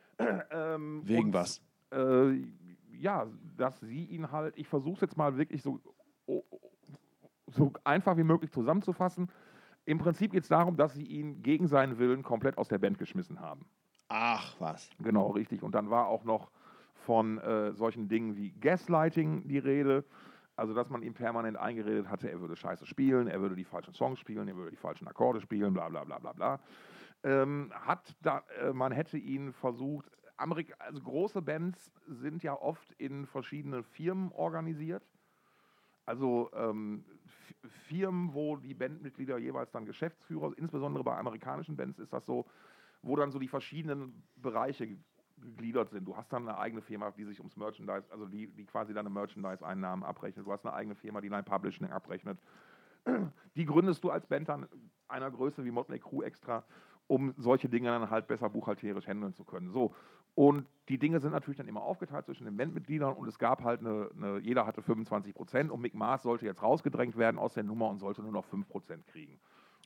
ähm, Wegen und, was? Äh, ja, dass sie ihn halt, ich versuche es jetzt mal wirklich so, so einfach wie möglich zusammenzufassen. Im Prinzip geht es darum, dass sie ihn gegen seinen Willen komplett aus der Band geschmissen haben. Ach was. Genau, richtig. Und dann war auch noch von äh, solchen Dingen wie Gaslighting die Rede. Also, dass man ihm permanent eingeredet hatte, er würde scheiße spielen, er würde die falschen Songs spielen, er würde die falschen Akkorde spielen, bla bla bla bla bla. Ähm, hat da, äh, man hätte ihn versucht, Amerik also große Bands sind ja oft in verschiedene Firmen organisiert. Also ähm, Firmen, wo die Bandmitglieder jeweils dann Geschäftsführer, insbesondere bei amerikanischen Bands ist das so, wo dann so die verschiedenen Bereiche gegliedert sind. Du hast dann eine eigene Firma, die sich ums Merchandise, also die, die quasi deine Merchandise-Einnahmen abrechnet. Du hast eine eigene Firma, die dein Publishing abrechnet. Die gründest du als Band dann einer Größe wie Motley Crue extra, um solche Dinge dann halt besser buchhalterisch handeln zu können. So. Und die Dinge sind natürlich dann immer aufgeteilt zwischen den Bandmitgliedern und es gab halt eine, eine jeder hatte 25 Prozent und Mick Mars sollte jetzt rausgedrängt werden aus der Nummer und sollte nur noch 5 Prozent kriegen.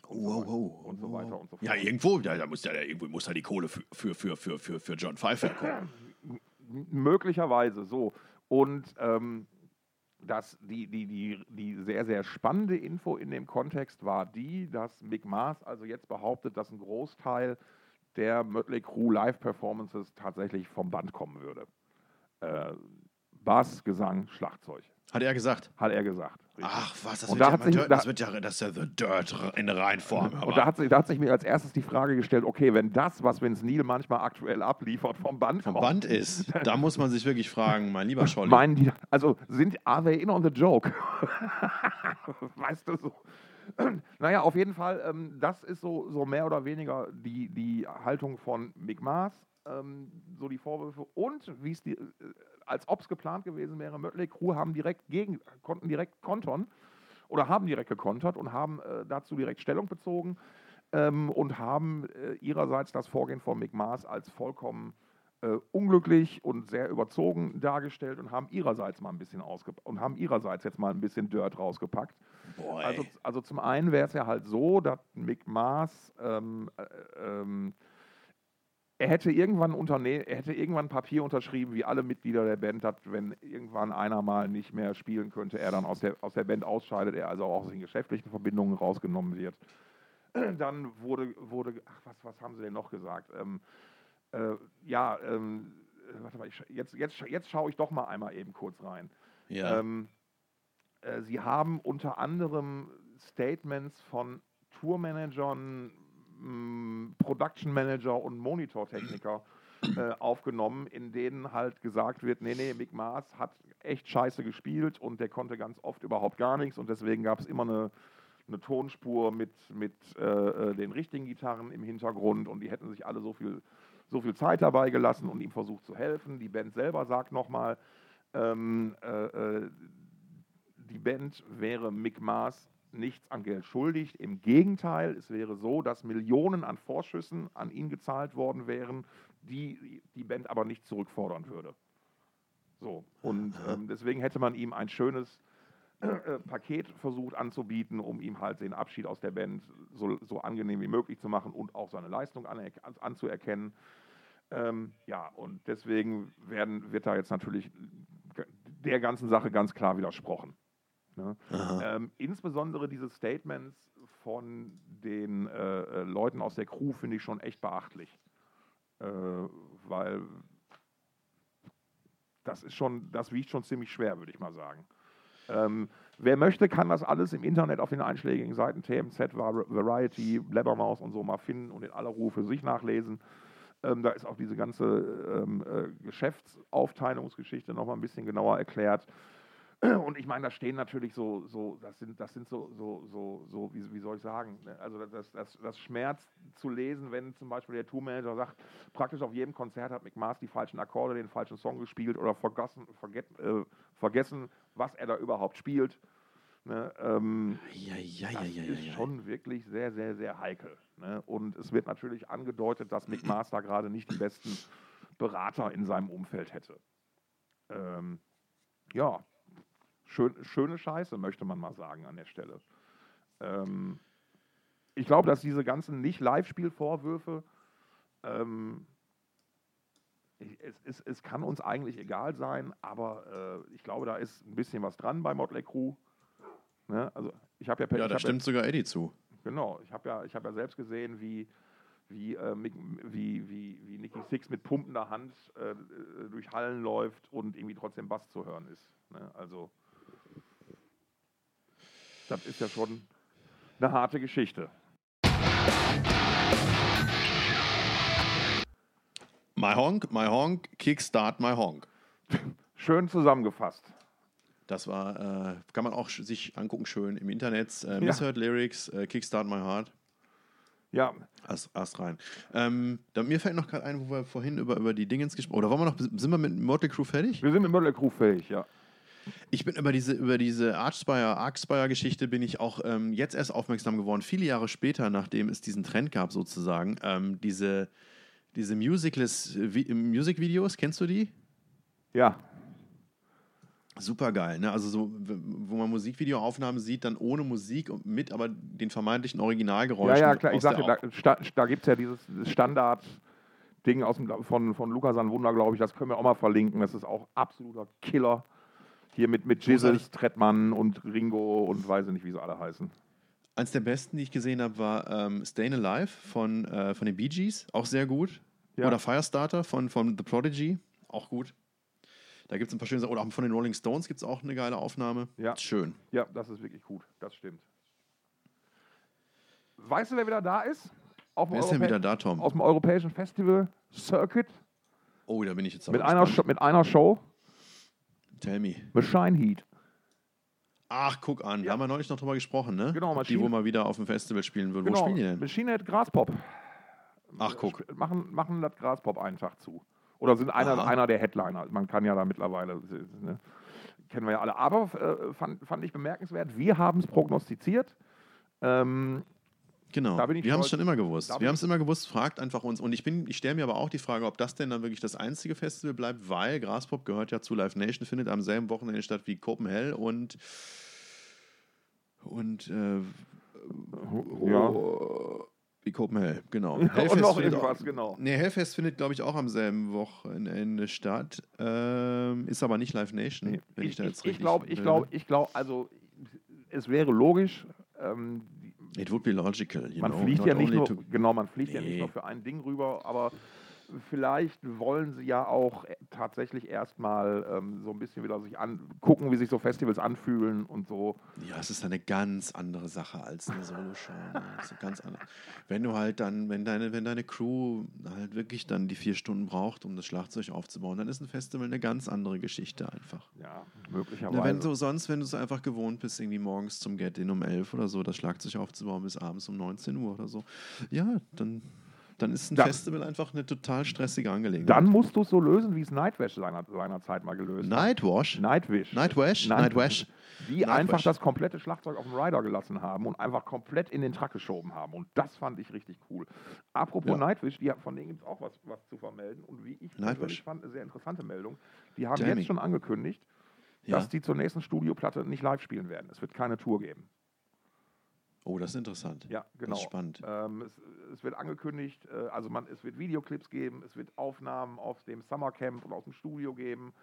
Und so Wow, weiter wow, und so weiter und so fort. Ja, irgendwo, ja, da muss ja irgendwo muss ja die Kohle für, für, für, für, für, für John Pfeiffer kommen. Möglicherweise so. Und ähm, das, die, die, die, die sehr, sehr spannende Info in dem Kontext war die, dass Mick Mars also jetzt behauptet, dass ein Großteil der Mötley Crüe Live-Performances tatsächlich vom Band kommen würde. Äh, Bass, Gesang, Schlagzeug, Hat er gesagt. hat er gesagt. Richtig. Ach was, das Und wird, da ja sich- Dirt, da- das wird ja, das ist ja The Dirt in Reinform. Und da hat, sich, da hat sich mir als erstes die Frage gestellt, okay, wenn das, was Vince Neil manchmal aktuell abliefert, vom Band vom kommt, Band ist, da muss man sich wirklich fragen, mein lieber Scholli. Meinen die, also sind, are they in on the joke? weißt du so? naja, auf jeden Fall, ähm, das ist so, so mehr oder weniger die, die Haltung von Mick Mars, ähm, so die Vorwürfe und wie es die, äh, als ob es geplant gewesen wäre, Mötley Crüe haben direkt gegen, konnten direkt kontern oder haben direkt gekontert und haben äh, dazu direkt Stellung bezogen ähm, und haben äh, ihrerseits das Vorgehen von Mick Mars als vollkommen äh, unglücklich und sehr überzogen dargestellt und haben ihrerseits mal ein bisschen und haben ihrerseits jetzt mal ein bisschen Dirt rausgepackt. Also, also zum einen wäre es ja halt so, dass Mick Mars ähm, äh, ähm, er hätte irgendwann Unterne er hätte irgendwann ein Papier unterschrieben, wie alle Mitglieder der Band, dass wenn irgendwann einer mal nicht mehr spielen könnte, er dann aus der, aus der Band ausscheidet, er also auch aus den geschäftlichen Verbindungen rausgenommen wird. Dann wurde, wurde ach, was, was haben sie denn noch gesagt? Ähm, äh, ja, ähm, äh, warte mal, ich, jetzt, jetzt, jetzt schaue ich doch mal einmal eben kurz rein. ja. Ähm, äh, sie haben unter anderem Statements von Tourmanagern, Production Manager und Monitortechniker äh, aufgenommen, in denen halt gesagt wird, nee, nee, Mick Mars hat echt scheiße gespielt und der konnte ganz oft überhaupt gar nichts und deswegen gab es immer eine, eine Tonspur mit, mit äh, äh, den richtigen Gitarren im Hintergrund und die hätten sich alle so viel, so viel Zeit dabei gelassen und ihm versucht zu helfen. Die Band selber sagt nochmal, ähm, äh, äh, die Band wäre Mick Mars nichts an Geld schuldig. Im Gegenteil, es wäre so, dass Millionen an Vorschüssen an ihn gezahlt worden wären, die die Band aber nicht zurückfordern würde. So, und ähm, deswegen hätte man ihm ein schönes äh, Paket versucht anzubieten, um ihm halt den Abschied aus der Band so, so angenehm wie möglich zu machen und auch seine Leistung an, anzuerkennen. Ähm, ja, und deswegen werden, wird da jetzt natürlich der ganzen Sache ganz klar widersprochen. Ne? Ähm, insbesondere diese Statements von den äh, äh, Leuten aus der Crew finde ich schon echt beachtlich. Äh, weil das ist schon, das wiegt schon ziemlich schwer, würde ich mal sagen. Ähm, wer möchte, kann das alles im Internet auf den einschlägigen Seiten TMZ, Var- Variety, Blabbermaus und so mal finden und in aller Ruhe für sich nachlesen. Ähm, da ist auch diese ganze ähm, äh, Geschäftsaufteilungsgeschichte nochmal ein bisschen genauer erklärt. Und ich meine, da stehen natürlich so, so das sind, das sind so, so, so, so wie, wie soll ich sagen, ne? also das, das, das Schmerz zu lesen, wenn zum Beispiel der Tourmanager sagt, praktisch auf jedem Konzert hat Mick Mars die falschen Akkorde, den falschen Song gespielt oder vergessen, verget, äh, vergessen was er da überhaupt spielt. Ne, ähm, Ja, ja, das ja, ja, ist ja. schon wirklich sehr, sehr, sehr heikel. Ne? Und es wird natürlich angedeutet, dass Mick Master gerade nicht die besten Berater in seinem Umfeld hätte. Ähm, ja, schön, schöne Scheiße, möchte man mal sagen an der Stelle. Ähm, ich glaube, dass diese ganzen Nicht-Live-Spielvorwürfe, ähm, es, es, es kann uns eigentlich egal sein, aber äh, ich glaube, da ist ein bisschen was dran bei Motley Crue. Ne? Also ich habe ja, Ja, da stimmt sogar Eddie zu. Genau, ich habe ja, ich hab ja selbst gesehen, wie, wie, äh, wie, wie, wie Nicky Six mit pumpender Hand äh, äh, durch Hallen läuft und irgendwie trotzdem Bass zu hören ist. Ne? Also, das ist ja schon eine harte Geschichte. My Honk, My Honk, Kickstart My Honk. Schön zusammefasst. Das war, äh, kann man auch sich angucken, schön im Internet. Äh, Misheard Lyrics, äh, Kickstart My Heart. Ja, Erst, erst rein. Ähm, da, mir fällt noch gerade ein, wo wir vorhin über, über die Dingens gesprochen Oder wollen wir noch, sind wir mit Motley Crue fertig? wir sind mit Möller Crew fähig, ja. Ich bin über diese, über diese Archspire, Archspire-Geschichte bin ich auch ähm, jetzt erst aufmerksam geworden, viele Jahre später, nachdem es diesen Trend gab, sozusagen. Ähm, diese, diese Musicless Vi- Music-Videos, kennst du die? Ja, Super geil, ne? Also so, wo man Musikvideoaufnahmen sieht, dann ohne Musik und mit aber den vermeintlichen ja, Originalgeräuschen. ja, klar. Ich sagte, da, sta, da gibt es ja dieses Standard-Ding aus dem, von, von Lukas an Wunder, glaube ich. Das können wir auch mal verlinken. Das ist auch absoluter Killer. Hier mit, mit. Jesus, Trettmann und Ringo und weiß ich nicht, wie sie alle heißen. Eins der besten, die ich gesehen habe, war ähm, Stayin' Alive von, äh, von den Bee Gees, auch sehr gut. Ja. Oder Firestarter von, von The Prodigy, auch gut. Da gibt es ein paar schöne Sachen. Oder auch von den Rolling Stones gibt es auch eine geile Aufnahme. Ja. Schön. Ja, das ist wirklich gut. Das stimmt. Weißt du, wer wieder da ist? Auf Wer ist denn wieder da, Tom? Aus dem Europäischen Festival Circuit Oh, da bin ich jetzt mit einer, mit einer Show. Tell me. Machine Heat. Ach, guck an. Da Ja. haben wir neulich noch drüber gesprochen, ne? Genau, Ob die Maschine- wohl mal wieder auf dem Festival spielen würden. Genau. Wo spielen die denn? Machine Head Graspop. Ach, guck. Machen, machen das Graspop einen Tag zu. Oder sind einer, Aha. einer der Headliner. Man kann ja da mittlerweile, ne, kennen wir ja alle. Aber äh, fand, fand ich bemerkenswert, wir haben es prognostiziert. Ähm, Genau. Da bin ich wir haben es schon immer gewusst. Da Wir haben es immer gewusst, fragt einfach uns. Und ich, bin, ich stelle mir aber auch die Frage, ob das denn dann wirklich das einzige Festival bleibt, weil Graspop gehört ja zu Live Nation, findet am selben Wochenende statt wie Copenhagen und und äh, ja. wie Copenhagen, genau. und Hellfest noch findet irgendwas, auch, genau. Nee, Hellfest findet, glaube ich, auch am selben Wochenende statt. Ähm, ist aber nicht Live Nation, Nee, wenn ich, ich da jetzt ich, ich richtig. glaube, ich glaube, ich glaube, also es wäre logisch. Ähm, It would be logical, man know. fliegt ja nicht nur, genau, man fliegt ja nicht Nee. nur für ein Ding rüber, aber vielleicht wollen sie ja auch tatsächlich erstmal ähm, so ein bisschen wieder sich angucken, wie sich so Festivals anfühlen und so. Ja, es ist eine ganz andere Sache als eine Soloshow. ne? Ganz anders. Wenn du halt dann, wenn deine, wenn deine Crew halt wirklich dann die vier Stunden braucht, um das Schlagzeug aufzubauen, dann ist ein Festival eine ganz andere Geschichte einfach. Ja, möglicherweise. wenn du sonst, wenn du es einfach gewohnt bist, irgendwie morgens zum Get-In um 11 oder so, das Schlagzeug aufzubauen bis abends um 19 Uhr oder so, ja, dann, dann ist ein Da- Festival einfach eine total stressige Angelegenheit. Dann musst du es so lösen, wie es Nightwish seiner, seinerzeit mal gelöst hat. Nightwash? Nightwish. Nightwash? Night- Nightwash? Die Nightwish. einfach das komplette Schlagzeug auf dem Rider gelassen haben und einfach komplett in den Truck geschoben haben. Und das fand ich richtig cool. Apropos Ja. Nightwish, die, von denen gibt es auch was, was zu vermelden. Und wie ich Nightwish. fand, eine sehr interessante Meldung. Die haben Jamming. jetzt schon angekündigt, Ja. dass die zur nächsten Studioplatte nicht live spielen werden. Es wird keine Tour geben. Oh, das ist interessant. Ja, genau. Das ist spannend. Ähm, es, es wird angekündigt, äh, also man, es wird Videoclips geben, es wird Aufnahmen aus dem Summercamp und aus dem Studio geben.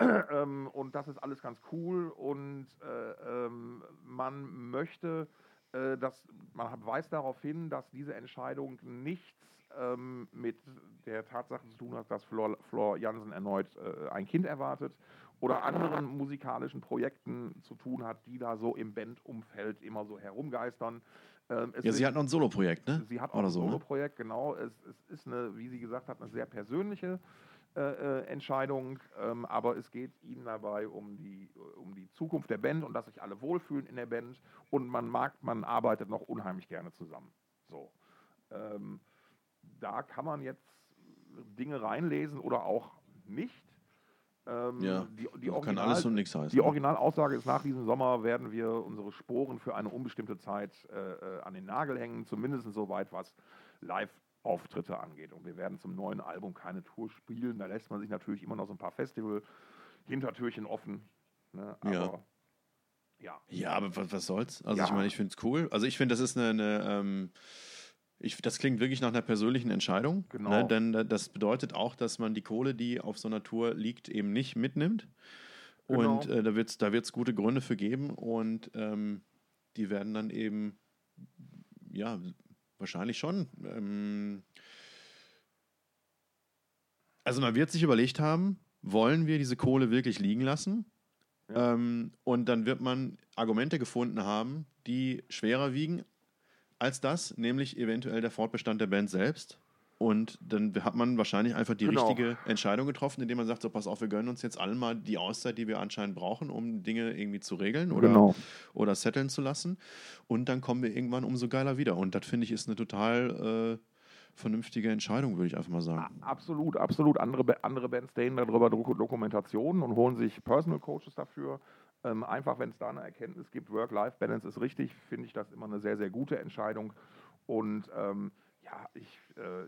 ähm, und das ist alles ganz cool. Und äh, ähm, man möchte, äh, dass man weist darauf hin, dass diese Entscheidung nichts ähm, mit der Tatsache zu tun hat, dass Flor, Flor Jansen erneut äh, ein Kind erwartet oder anderen musikalischen Projekten zu tun hat, die da so im Bandumfeld immer so herumgeistern. Ähm, Ja, sie hat noch ein Solo-Projekt, ne? Sie hat auch Oder ein so, ne? Solo-Projekt, genau. Es, es ist eine, wie sie gesagt hat, eine sehr persönliche äh, äh, Entscheidung, ähm, aber es geht ihnen dabei um die, um die Zukunft der Band und dass sich alle wohlfühlen in der Band und man mag, man arbeitet noch unheimlich gerne zusammen. So. Ähm, da kann man jetzt Dinge reinlesen oder auch nicht. Ähm, Ja, die, die, Kann Original, alles und nichts heißen. die Originalaussage ist, nach diesem Sommer werden wir unsere Sporen für eine unbestimmte Zeit äh, äh, an den Nagel hängen, zumindest soweit was Live-Auftritte angeht. Und wir werden zum neuen Album keine Tour spielen. Da lässt man sich natürlich immer noch so ein paar Festival-Hintertürchen offen. Ne? Aber Ja. ja. Ja, aber was, was soll's? Also Ja. ich meine, ich finde es cool. Also ich finde, das ist eine, eine ähm, ich, das klingt wirklich nach einer persönlichen Entscheidung. Genau. Ne? Denn äh, das bedeutet auch, dass man die Kohle, die auf so einer Tour liegt, eben nicht mitnimmt. Genau. Und äh, da wird es da wird's gute Gründe für geben. Und ähm, die werden dann eben, ja, wahrscheinlich schon. Ähm, also man wird sich überlegt haben, wollen wir diese Kohle wirklich liegen lassen? Ja. Ähm, und dann wird man Argumente gefunden haben, die schwerer wiegen als das, nämlich eventuell der Fortbestand der Band selbst. Und dann hat man wahrscheinlich einfach die Genau. richtige Entscheidung getroffen, indem man sagt, so pass auf, wir gönnen uns jetzt allen mal die Auszeit, die wir anscheinend brauchen, um Dinge irgendwie zu regeln oder, Genau. oder setteln zu lassen. Und dann kommen wir irgendwann umso geiler wieder. Und das finde ich ist eine total äh, vernünftige Entscheidung, würde ich einfach mal sagen. Absolut, absolut. Andere, andere Bands drehen darüber Doku- Dokumentationen und holen sich Personal Coaches dafür. Ähm, einfach, wenn es da eine Erkenntnis gibt, Work-Life-Balance ist richtig, finde ich das immer eine sehr, sehr gute Entscheidung. Und ähm, ja, ich, äh,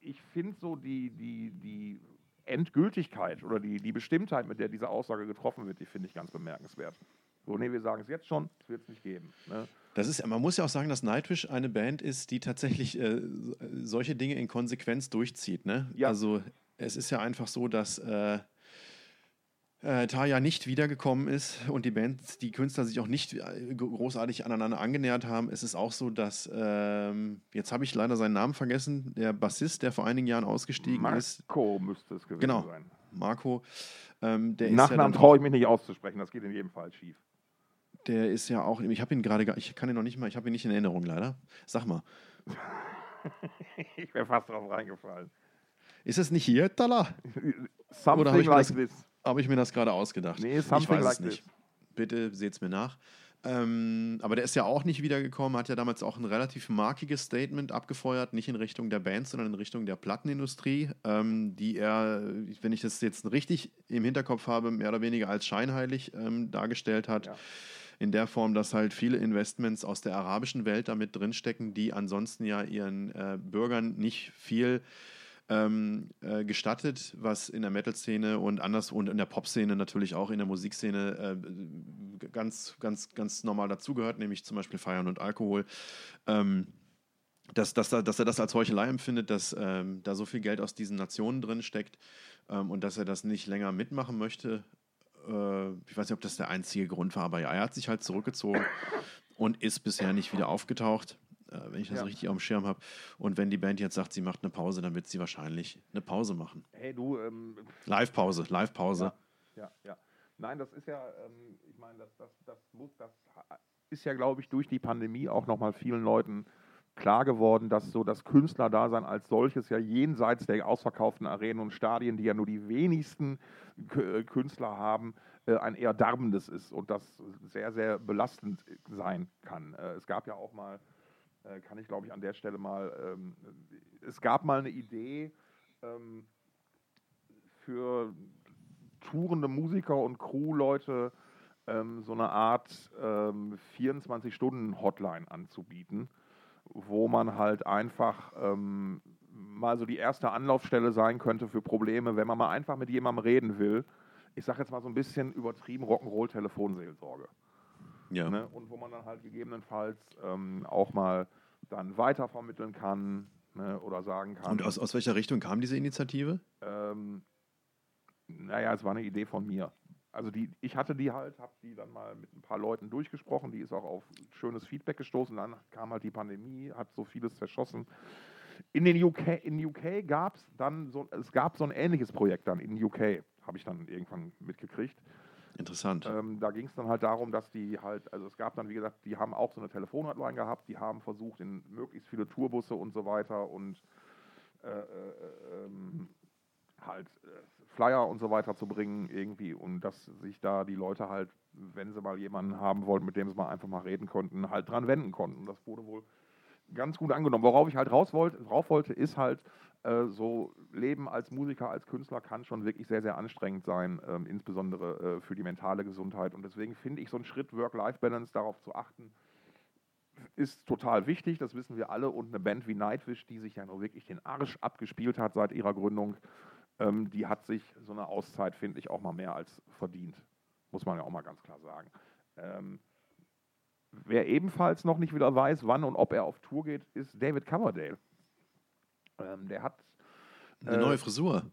ich finde so die, die, die Endgültigkeit oder die, die Bestimmtheit, mit der diese Aussage getroffen wird, die finde ich ganz bemerkenswert. So, nee, wir sagen es jetzt schon, es wird es nicht geben. Ne? Das ist, man muss ja auch sagen, dass Nightwish eine Band ist, die tatsächlich äh, so- solche Dinge in Konsequenz durchzieht. Ne? Ja. Also es ist ja einfach so, dass äh, äh, Taya nicht wiedergekommen ist und die Bands, die Künstler sich auch nicht äh, großartig aneinander angenähert haben. Es ist auch so, dass, ähm, jetzt habe ich leider seinen Namen vergessen, der Bassist, der vor einigen Jahren ausgestiegen ist, Marco müsste es gewesen Genau. sein. Marco, ähm, ja Nachnamen dann traue ich mich nicht auszusprechen, das geht in jedem Fall schief. Der ist ja auch, ich habe ihn gerade, ich kann ihn noch nicht mal, ich habe ihn nicht in Erinnerung leider. Sag mal, ich wäre fast drauf reingefallen. ist es nicht hier, Tala? Something Oder ich like das- this. Habe ich mir das gerade ausgedacht? Nee, ich something weiß like es nicht. this. Bitte seht es mir nach. Ähm, aber der ist ja auch nicht wiedergekommen, hat ja damals auch ein relativ markiges Statement abgefeuert, nicht in Richtung der Band, sondern in Richtung der Plattenindustrie, ähm, die er, wenn ich das jetzt richtig im Hinterkopf habe, mehr oder weniger als scheinheilig ähm, dargestellt hat. Ja. In der Form, dass halt viele Investments aus der arabischen Welt damit drinstecken, die ansonsten ja ihren äh, Bürgern nicht viel ähm, äh, gestattet, was in der Metal-Szene und anders und in der Pop-Szene natürlich auch in der Musikszene äh, ganz, ganz, ganz normal dazugehört, nämlich zum Beispiel Feiern und Alkohol. Ähm, dass, dass, er, dass er das als Heuchelei empfindet, dass ähm, da so viel Geld aus diesen Nationen drin steckt ähm, und dass er das nicht länger mitmachen möchte. Äh, ich weiß nicht, ob das der einzige Grund war, aber ja, er hat sich halt zurückgezogen und ist bisher nicht wieder aufgetaucht, wenn ich das Ja. richtig auf dem Schirm habe. Und wenn die Band jetzt sagt, sie macht eine Pause, dann wird sie wahrscheinlich eine Pause machen. Hey, du, ähm, Live-Pause, Live-Pause. Ja, ja, ja. Nein, das ist ja, ähm, ich meine, das, das, das, muss, das ist ja, glaube ich, durch die Pandemie auch nochmal vielen Leuten klar geworden, dass so das Künstlerdasein als solches ja jenseits der ausverkauften Arenen und Stadien, die ja nur die wenigsten äh, Künstler haben, äh, ein eher darbendes ist und das sehr, sehr belastend sein kann. Äh, Es gab ja auch mal, äh, kann ich glaube ich an der Stelle mal, ähm, es gab mal eine Idee, ähm, für tourende Musiker und Crewleute ähm, so eine Art ähm, 24-Stunden-Hotline anzubieten, wo man halt einfach ähm, mal so die erste Anlaufstelle sein könnte für Probleme, wenn man mal einfach mit jemandem reden will. Ich sage jetzt mal so ein bisschen übertrieben Rock'n'Roll-Telefonseelsorge. Ja. Ne? Und wo man dann halt gegebenenfalls ähm, auch mal dann weitervermitteln kann ne? oder sagen kann. Und aus, aus welcher Richtung kam diese Initiative? Ähm, naja, es war eine Idee von mir. Also die, ich hatte die halt, habe die dann mal mit ein paar Leuten durchgesprochen, die ist auch auf schönes Feedback gestoßen. Dann kam halt die Pandemie, hat so vieles zerschossen. In den UK, in UK gab es dann so, es gab so ein ähnliches Projekt dann in UK, habe ich dann irgendwann mitgekriegt. Interessant. Ähm, da ging es dann halt darum, dass die halt, also es gab dann, wie gesagt, die haben auch so eine Telefonhotline gehabt, die haben versucht, in möglichst viele Tourbusse und so weiter und äh, äh, ähm, halt äh, Flyer und so weiter zu bringen irgendwie und dass sich da die Leute halt, wenn sie mal jemanden haben wollten, mit dem sie mal einfach mal reden konnten, halt dran wenden konnten. Das wurde wohl ganz gut angenommen. Worauf ich halt raus wollte, rauf wollte, ist halt, so Leben als Musiker, als Künstler kann schon wirklich sehr, sehr anstrengend sein, ähm, insbesondere äh, für die mentale Gesundheit. Und deswegen finde ich so einen Schritt Work-Life-Balance darauf zu achten, ist total wichtig, das wissen wir alle. Und eine Band wie Nightwish, die sich ja nur wirklich den Arsch abgespielt hat seit ihrer Gründung, ähm, die hat sich so eine Auszeit, finde ich, auch mal mehr als verdient. Muss man ja auch mal ganz klar sagen. Ähm, wer ebenfalls noch nicht wieder weiß, wann und ob er auf Tour geht, ist David Coverdale. Ähm, der hat eine äh, neue Frisur.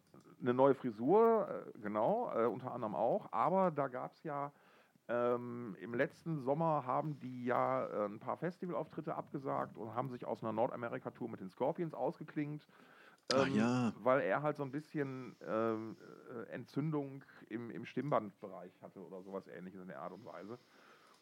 Eine neue Frisur, äh, genau, äh, unter anderem auch. Aber da gab es ja ähm, Im letzten Sommer haben die ja äh, ein paar Festivalauftritte abgesagt und haben sich aus einer Nordamerika-Tour mit den Scorpions ausgeklingt. Ähm, ja. Weil er halt so ein bisschen ähm, äh, Entzündung im, im Stimmbandbereich hatte oder sowas ähnliches in der Art und Weise.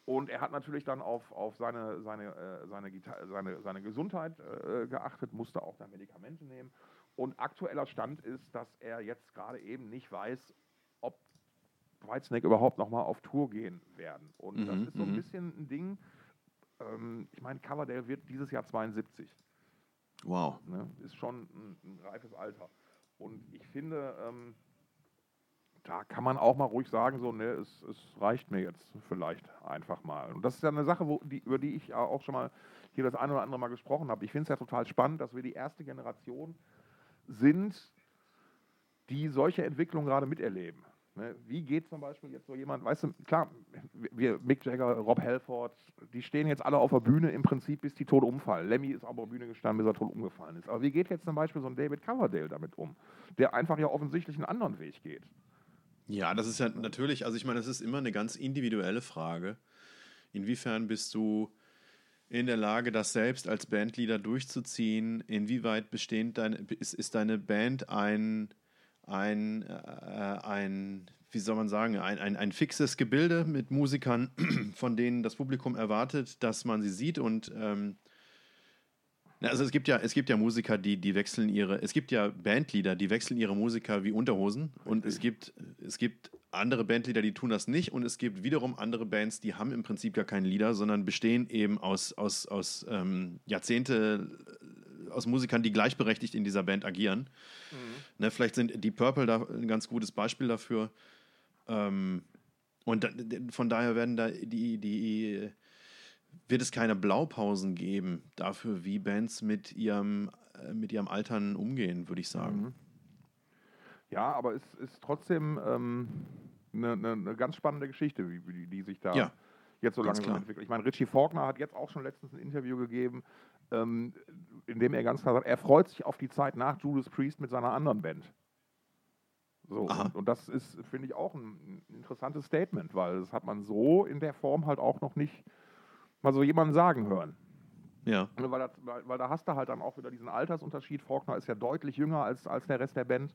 Und er hat natürlich dann auf, auf seine, seine, äh, seine, seine, seine Gesundheit äh, geachtet, musste auch dann Medikamente nehmen. Und aktueller Stand ist, dass er jetzt gerade eben nicht weiß, ob Whitesnake überhaupt nochmal auf Tour gehen werden. Und mhm, das ist so ein mhm. bisschen ein Ding. Ähm, ich meine, Coverdale wird dieses Jahr 72. Wow. Ne? Ist schon ein, ein, reifes Alter. Und ich finde, ähm, da kann man auch mal ruhig sagen, so, ne, es, es, reicht mir jetzt vielleicht einfach mal. Und das ist ja eine Sache, wo, die, über die ich auch schon mal hier das eine oder andere Mal gesprochen habe. Ich finde es ja total spannend, dass wir die erste Generation sind, die solche Entwicklungen gerade miterleben. Ne, wie geht zum Beispiel jetzt so jemand, weißt du, klar, wir, Mick Jagger, Rob Halford, die stehen jetzt alle auf der Bühne im Prinzip, bis die tot umfallen. Lemmy ist auf der Bühne gestanden, bis er tot umgefallen ist. Aber wie geht jetzt zum Beispiel so ein David Coverdale damit um, der einfach ja offensichtlich einen anderen Weg geht? Ja, das ist ja natürlich, also ich meine, das ist immer eine ganz individuelle Frage. Inwiefern bist du in der Lage, das selbst als Bandleader durchzuziehen? Inwieweit bestehend deine, ist, ist deine Band ein ein, äh, ein wie soll man sagen, ein, ein, ein fixes Gebilde mit Musikern, von denen das Publikum erwartet, dass man sie sieht und ähm, also es gibt ja, es gibt ja Musiker, die, die wechseln ihre, es gibt ja Bandleader, die wechseln ihre Musiker wie Unterhosen und es gibt, es gibt andere Bandleader, die tun das nicht und es gibt wiederum andere Bands, die haben im Prinzip gar keinen Leader, sondern bestehen eben aus, aus, aus ähm, Jahrzehnte aus Musikern, die gleichberechtigt in dieser Band agieren. Mhm. Ne, vielleicht sind die Purple da ein ganz gutes Beispiel dafür. Ähm, und da, von daher werden da die, die wird es keine Blaupausen geben dafür, wie Bands mit ihrem, äh, mit ihrem Altern umgehen, würde ich sagen. Mhm. Ja, aber es ist trotzdem ähm, eine, eine, eine, ganz spannende Geschichte, wie, wie die sich da ja, jetzt so lange entwickelt. Ich meine, Richie Faulkner hat jetzt auch schon letztens ein Interview gegeben, ähm, in dem er ganz klar sagt, er freut sich auf die Zeit nach Judas Priest mit seiner anderen Band. So, und, und, das ist, finde ich, auch ein, interessantes Statement, weil das hat man so in der Form halt auch noch nicht mal so jemanden sagen hören. Ja. Weil, das, weil, weil, da hast du halt dann auch wieder diesen Altersunterschied. Faulkner ist ja deutlich jünger als, als der Rest der Band.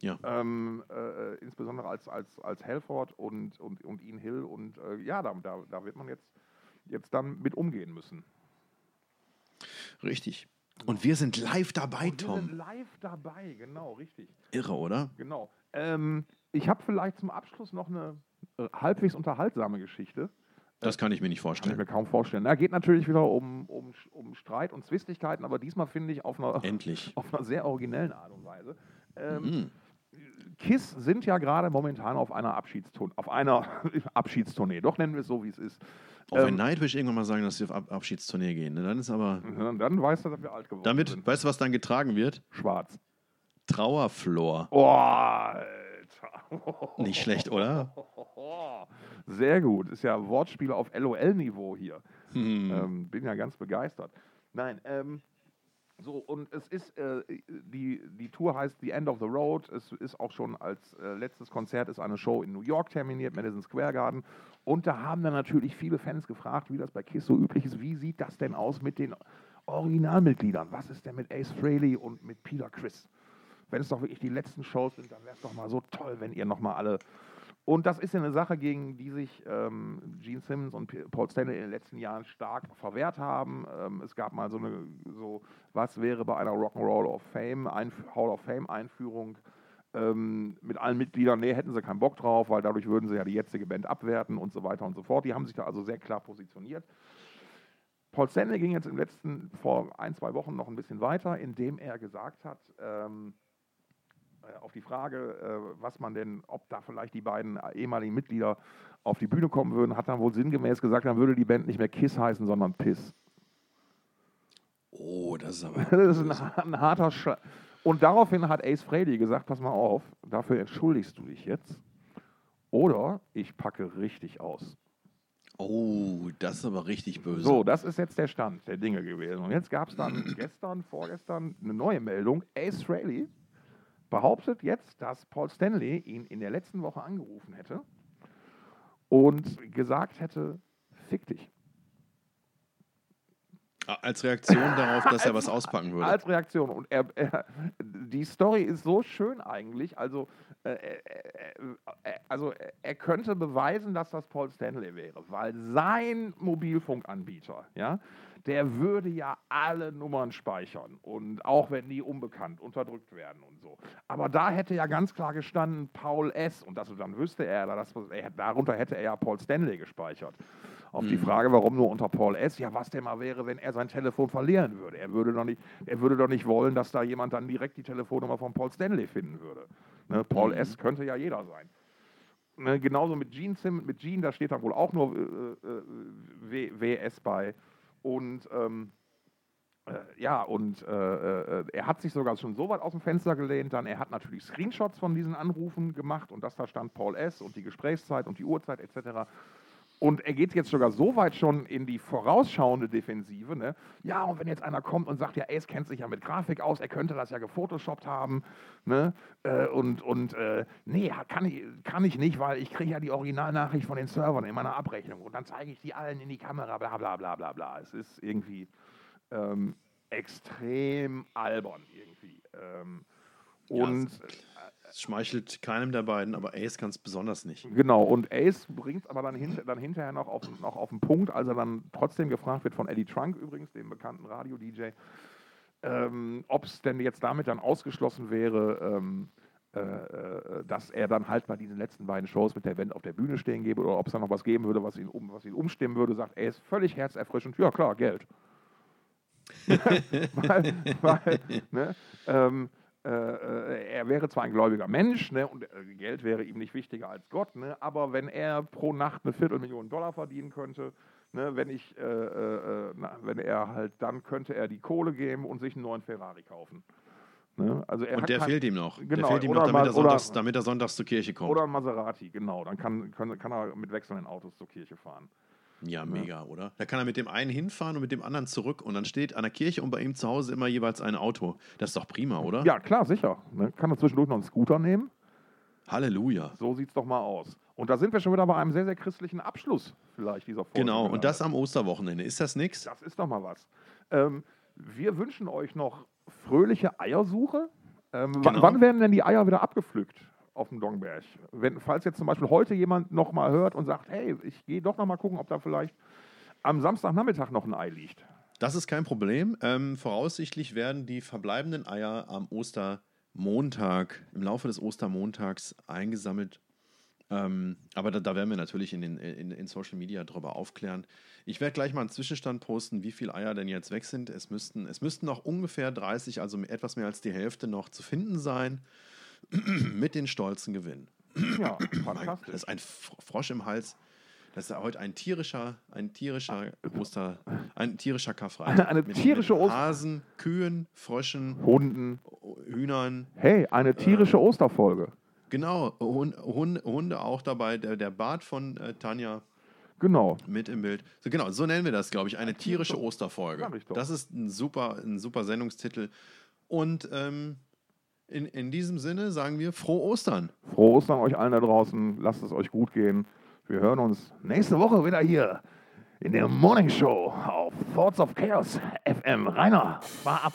Ja. Ähm, äh, insbesondere als, als, als Halford und, und, und Ian Hill. Und äh, ja, da, da, da wird man jetzt, jetzt dann mit umgehen müssen. Richtig. Und wir sind live dabei, Tom. Wir sind live dabei, genau, richtig. Irre, oder? Genau. Ähm, ich habe vielleicht zum Abschluss noch eine äh, halbwegs unterhaltsame Geschichte. Das kann ich mir nicht vorstellen. Kann ich mir kaum vorstellen. Da geht natürlich wieder um, um, um Streit und Zwistigkeiten, aber diesmal finde ich auf einer, Endlich. auf einer sehr originellen Art und Weise. Ähm, mhm. KISS sind ja gerade momentan auf einer Abschiedstournee, auf einer Abschiedstournee, doch nennen wir es so, wie es ist. Auch wenn ähm, Nightwish irgendwann mal sagen, dass sie auf Ab Abschiedstournee gehen, ne? dann ist aber. dann weißt du, dass wir alt geworden damit, sind. Weißt du, was dann getragen wird? Schwarz. Trauerflor. Alter. Nicht schlecht, oder? Sehr gut. Ist ja Wortspiel auf LOL-Niveau hier. Hm. Ähm, bin ja ganz begeistert. Nein, ähm, so, und es ist, äh, die, die Tour heißt The End of the Road. Es ist auch schon als äh, letztes Konzert ist eine Show in New York terminiert, Madison Square Garden. Und da haben dann natürlich viele Fans gefragt, wie das bei KISS so üblich ist, wie sieht das denn aus mit den Originalmitgliedern? Was ist denn mit Ace Frehley und mit Peter Chris? Wenn es doch wirklich die letzten Shows sind, dann wäre es doch mal so toll, wenn ihr nochmal alle und das ist ja eine Sache, gegen die sich ähm, Gene Simmons und Paul Stanley in den letzten Jahren stark verwehrt haben. Ähm, es gab mal so eine, so, was wäre bei einer Rock'n'Roll of Fame, Einf Hall of Fame Einführung ähm, mit allen Mitgliedern, nee, hätten sie keinen Bock drauf, weil dadurch würden sie ja die jetzige Band abwerten und so weiter und so fort. Die haben sich da also sehr klar positioniert. Paul Stanley ging jetzt im letzten, vor ein, zwei Wochen noch ein bisschen weiter, indem er gesagt hat, ähm, äh, auf die Frage, äh, was man denn, ob da vielleicht die beiden ehemaligen Mitglieder auf die Bühne kommen würden, hat dann wohl sinngemäß gesagt, dann würde die Band nicht mehr Kiss heißen, sondern Piss. Oh, das ist aber. Das ist ein, ein harter Sch Und daraufhin hat Ace Frehley gesagt, pass mal auf, dafür entschuldigst du dich jetzt. Oder ich packe richtig aus. Oh, das ist aber richtig böse. So, das ist jetzt der Stand der Dinge gewesen. Und jetzt gab es dann gestern, vorgestern eine neue Meldung. Ace Frehley behauptet jetzt, dass Paul Stanley ihn in der letzten Woche angerufen hätte und gesagt hätte, fick dich. Als Reaktion darauf, dass er was auspacken würde. Als Reaktion. Und er, er, die Story ist so schön eigentlich. Also, äh, äh, äh, also er könnte beweisen, dass das Paul Stanley wäre, weil sein Mobilfunkanbieter, ja, der würde ja alle Nummern speichern und auch wenn die unbekannt unterdrückt werden und so. Aber da hätte ja ganz klar gestanden Paul S. und das, dann wüsste er, dass, er, darunter hätte er ja Paul Stanley gespeichert. Auf mhm. die Frage, warum nur unter Paul S., ja, was denn mal wäre, wenn er sein Telefon verlieren würde. Er würde doch nicht, er würde doch nicht wollen, dass da jemand dann direkt die Telefonnummer von Paul Stanley finden würde. Ne, Paul mhm. S. könnte ja jeder sein. Ne, genauso mit Gene Sim, mit Gene, da steht dann wohl auch nur äh, äh, WS bei. Und ähm, äh, ja, und äh, äh, er hat sich sogar schon so weit aus dem Fenster gelehnt, dann er hat natürlich Screenshots von diesen Anrufen gemacht und das da stand Paul S. und die Gesprächszeit und die Uhrzeit etc. Und er geht jetzt sogar so weit schon in die vorausschauende Defensive. Ne? Ja, und wenn jetzt einer kommt und sagt, ja, Ace kennt sich ja mit Grafik aus, er könnte das ja gefotoshoppt haben. Ne? Äh, und und äh, nee, kann ich, kann ich nicht, weil ich kriege ja die Originalnachricht von den Servern in meiner Abrechnung. Und dann zeige ich die allen in die Kamera, bla bla bla bla bla. Es ist irgendwie ähm, extrem albern irgendwie. Ähm, und ja, es schmeichelt keinem der beiden, aber Ace kann es besonders nicht. Genau, und Ace bringt es aber dann, hint dann hinterher noch auf, noch auf den Punkt, als er dann trotzdem gefragt wird von Eddie Trunk übrigens, dem bekannten Radio-DJ, ähm, ob es denn jetzt damit dann ausgeschlossen wäre, ähm, äh, äh, dass er dann halt bei diesen letzten beiden Shows mit der Band auf der Bühne stehen gebe oder ob es dann noch was geben würde, was ihn, um, was ihn umstimmen würde, sagt Ace völlig herzerfrischend, ja klar, Geld. weil, weil ne, ähm, äh, äh, er wäre zwar ein gläubiger Mensch ne, und äh, Geld wäre ihm nicht wichtiger als Gott, ne, aber wenn er pro Nacht eine Viertelmillion Dollar verdienen könnte, ne, wenn, ich, äh, äh, na, wenn er halt, dann könnte er die Kohle geben und sich einen neuen Ferrari kaufen. Ne? Also und der kein, fehlt ihm noch. Genau, der fehlt ihm noch, damit, er sonntags, damit er sonntags zur Kirche kommt. Oder ein Maserati, genau. Dann kann, kann, kann er mit wechselnden Autos zur Kirche fahren. Ja, mega, oder? Da kann er mit dem einen hinfahren und mit dem anderen zurück und dann steht an der Kirche und bei ihm zu Hause immer jeweils ein Auto. Das ist doch prima, oder? Ja, klar, sicher. Ne? Kann er zwischendurch noch einen Scooter nehmen? Halleluja. So sieht es doch mal aus. Und da sind wir schon wieder bei einem sehr, sehr christlichen Abschluss vielleicht dieser Folge. Genau, und das am Osterwochenende. Ist das nichts? Das ist doch mal was. Ähm, wir wünschen euch noch fröhliche Eiersuche. Ähm, genau. Wann werden denn die Eier wieder abgepflückt? Auf dem Dongberg. Wenn, falls jetzt zum Beispiel heute jemand noch mal hört und sagt, hey, ich gehe doch noch mal gucken, ob da vielleicht am Samstagnachmittag noch ein Ei liegt. Das ist kein Problem. Ähm, voraussichtlich werden die verbleibenden Eier am Ostermontag, im Laufe des Ostermontags eingesammelt. Ähm, aber da, da, werden wir natürlich in, den, in, in Social Media darüber aufklären. Ich werde gleich mal einen Zwischenstand posten, wie viele Eier denn jetzt weg sind. Es müssten, es müssten noch ungefähr 30, also etwas mehr als die Hälfte noch zu finden sein. mit den stolzen Gewinn. Ja, fantastisch. Das ist ein Frosch im Hals. Das ist heute ein tierischer, ein tierischer Oster, ein tierischer Karfreitag. Eine, eine tierische Oster. Hasen, Kühen, Fröschen, Hunden, Hühnern. Hey, eine tierische äh, Osterfolge. Genau, Hunde, Hunde auch dabei. Der, der Bart von äh, Tanja. Genau. Mit im Bild. So, genau, so nennen wir das, glaube ich. Eine tierische Osterfolge. Das ist ein super, ein super Sendungstitel. Und ähm, in, in diesem Sinne sagen wir frohe Ostern. Frohe Ostern euch allen da draußen. Lasst es euch gut gehen. Wir hören uns nächste Woche wieder hier in der Morning Show auf Thoughts of Chaos FM. Rainer, fahr ab.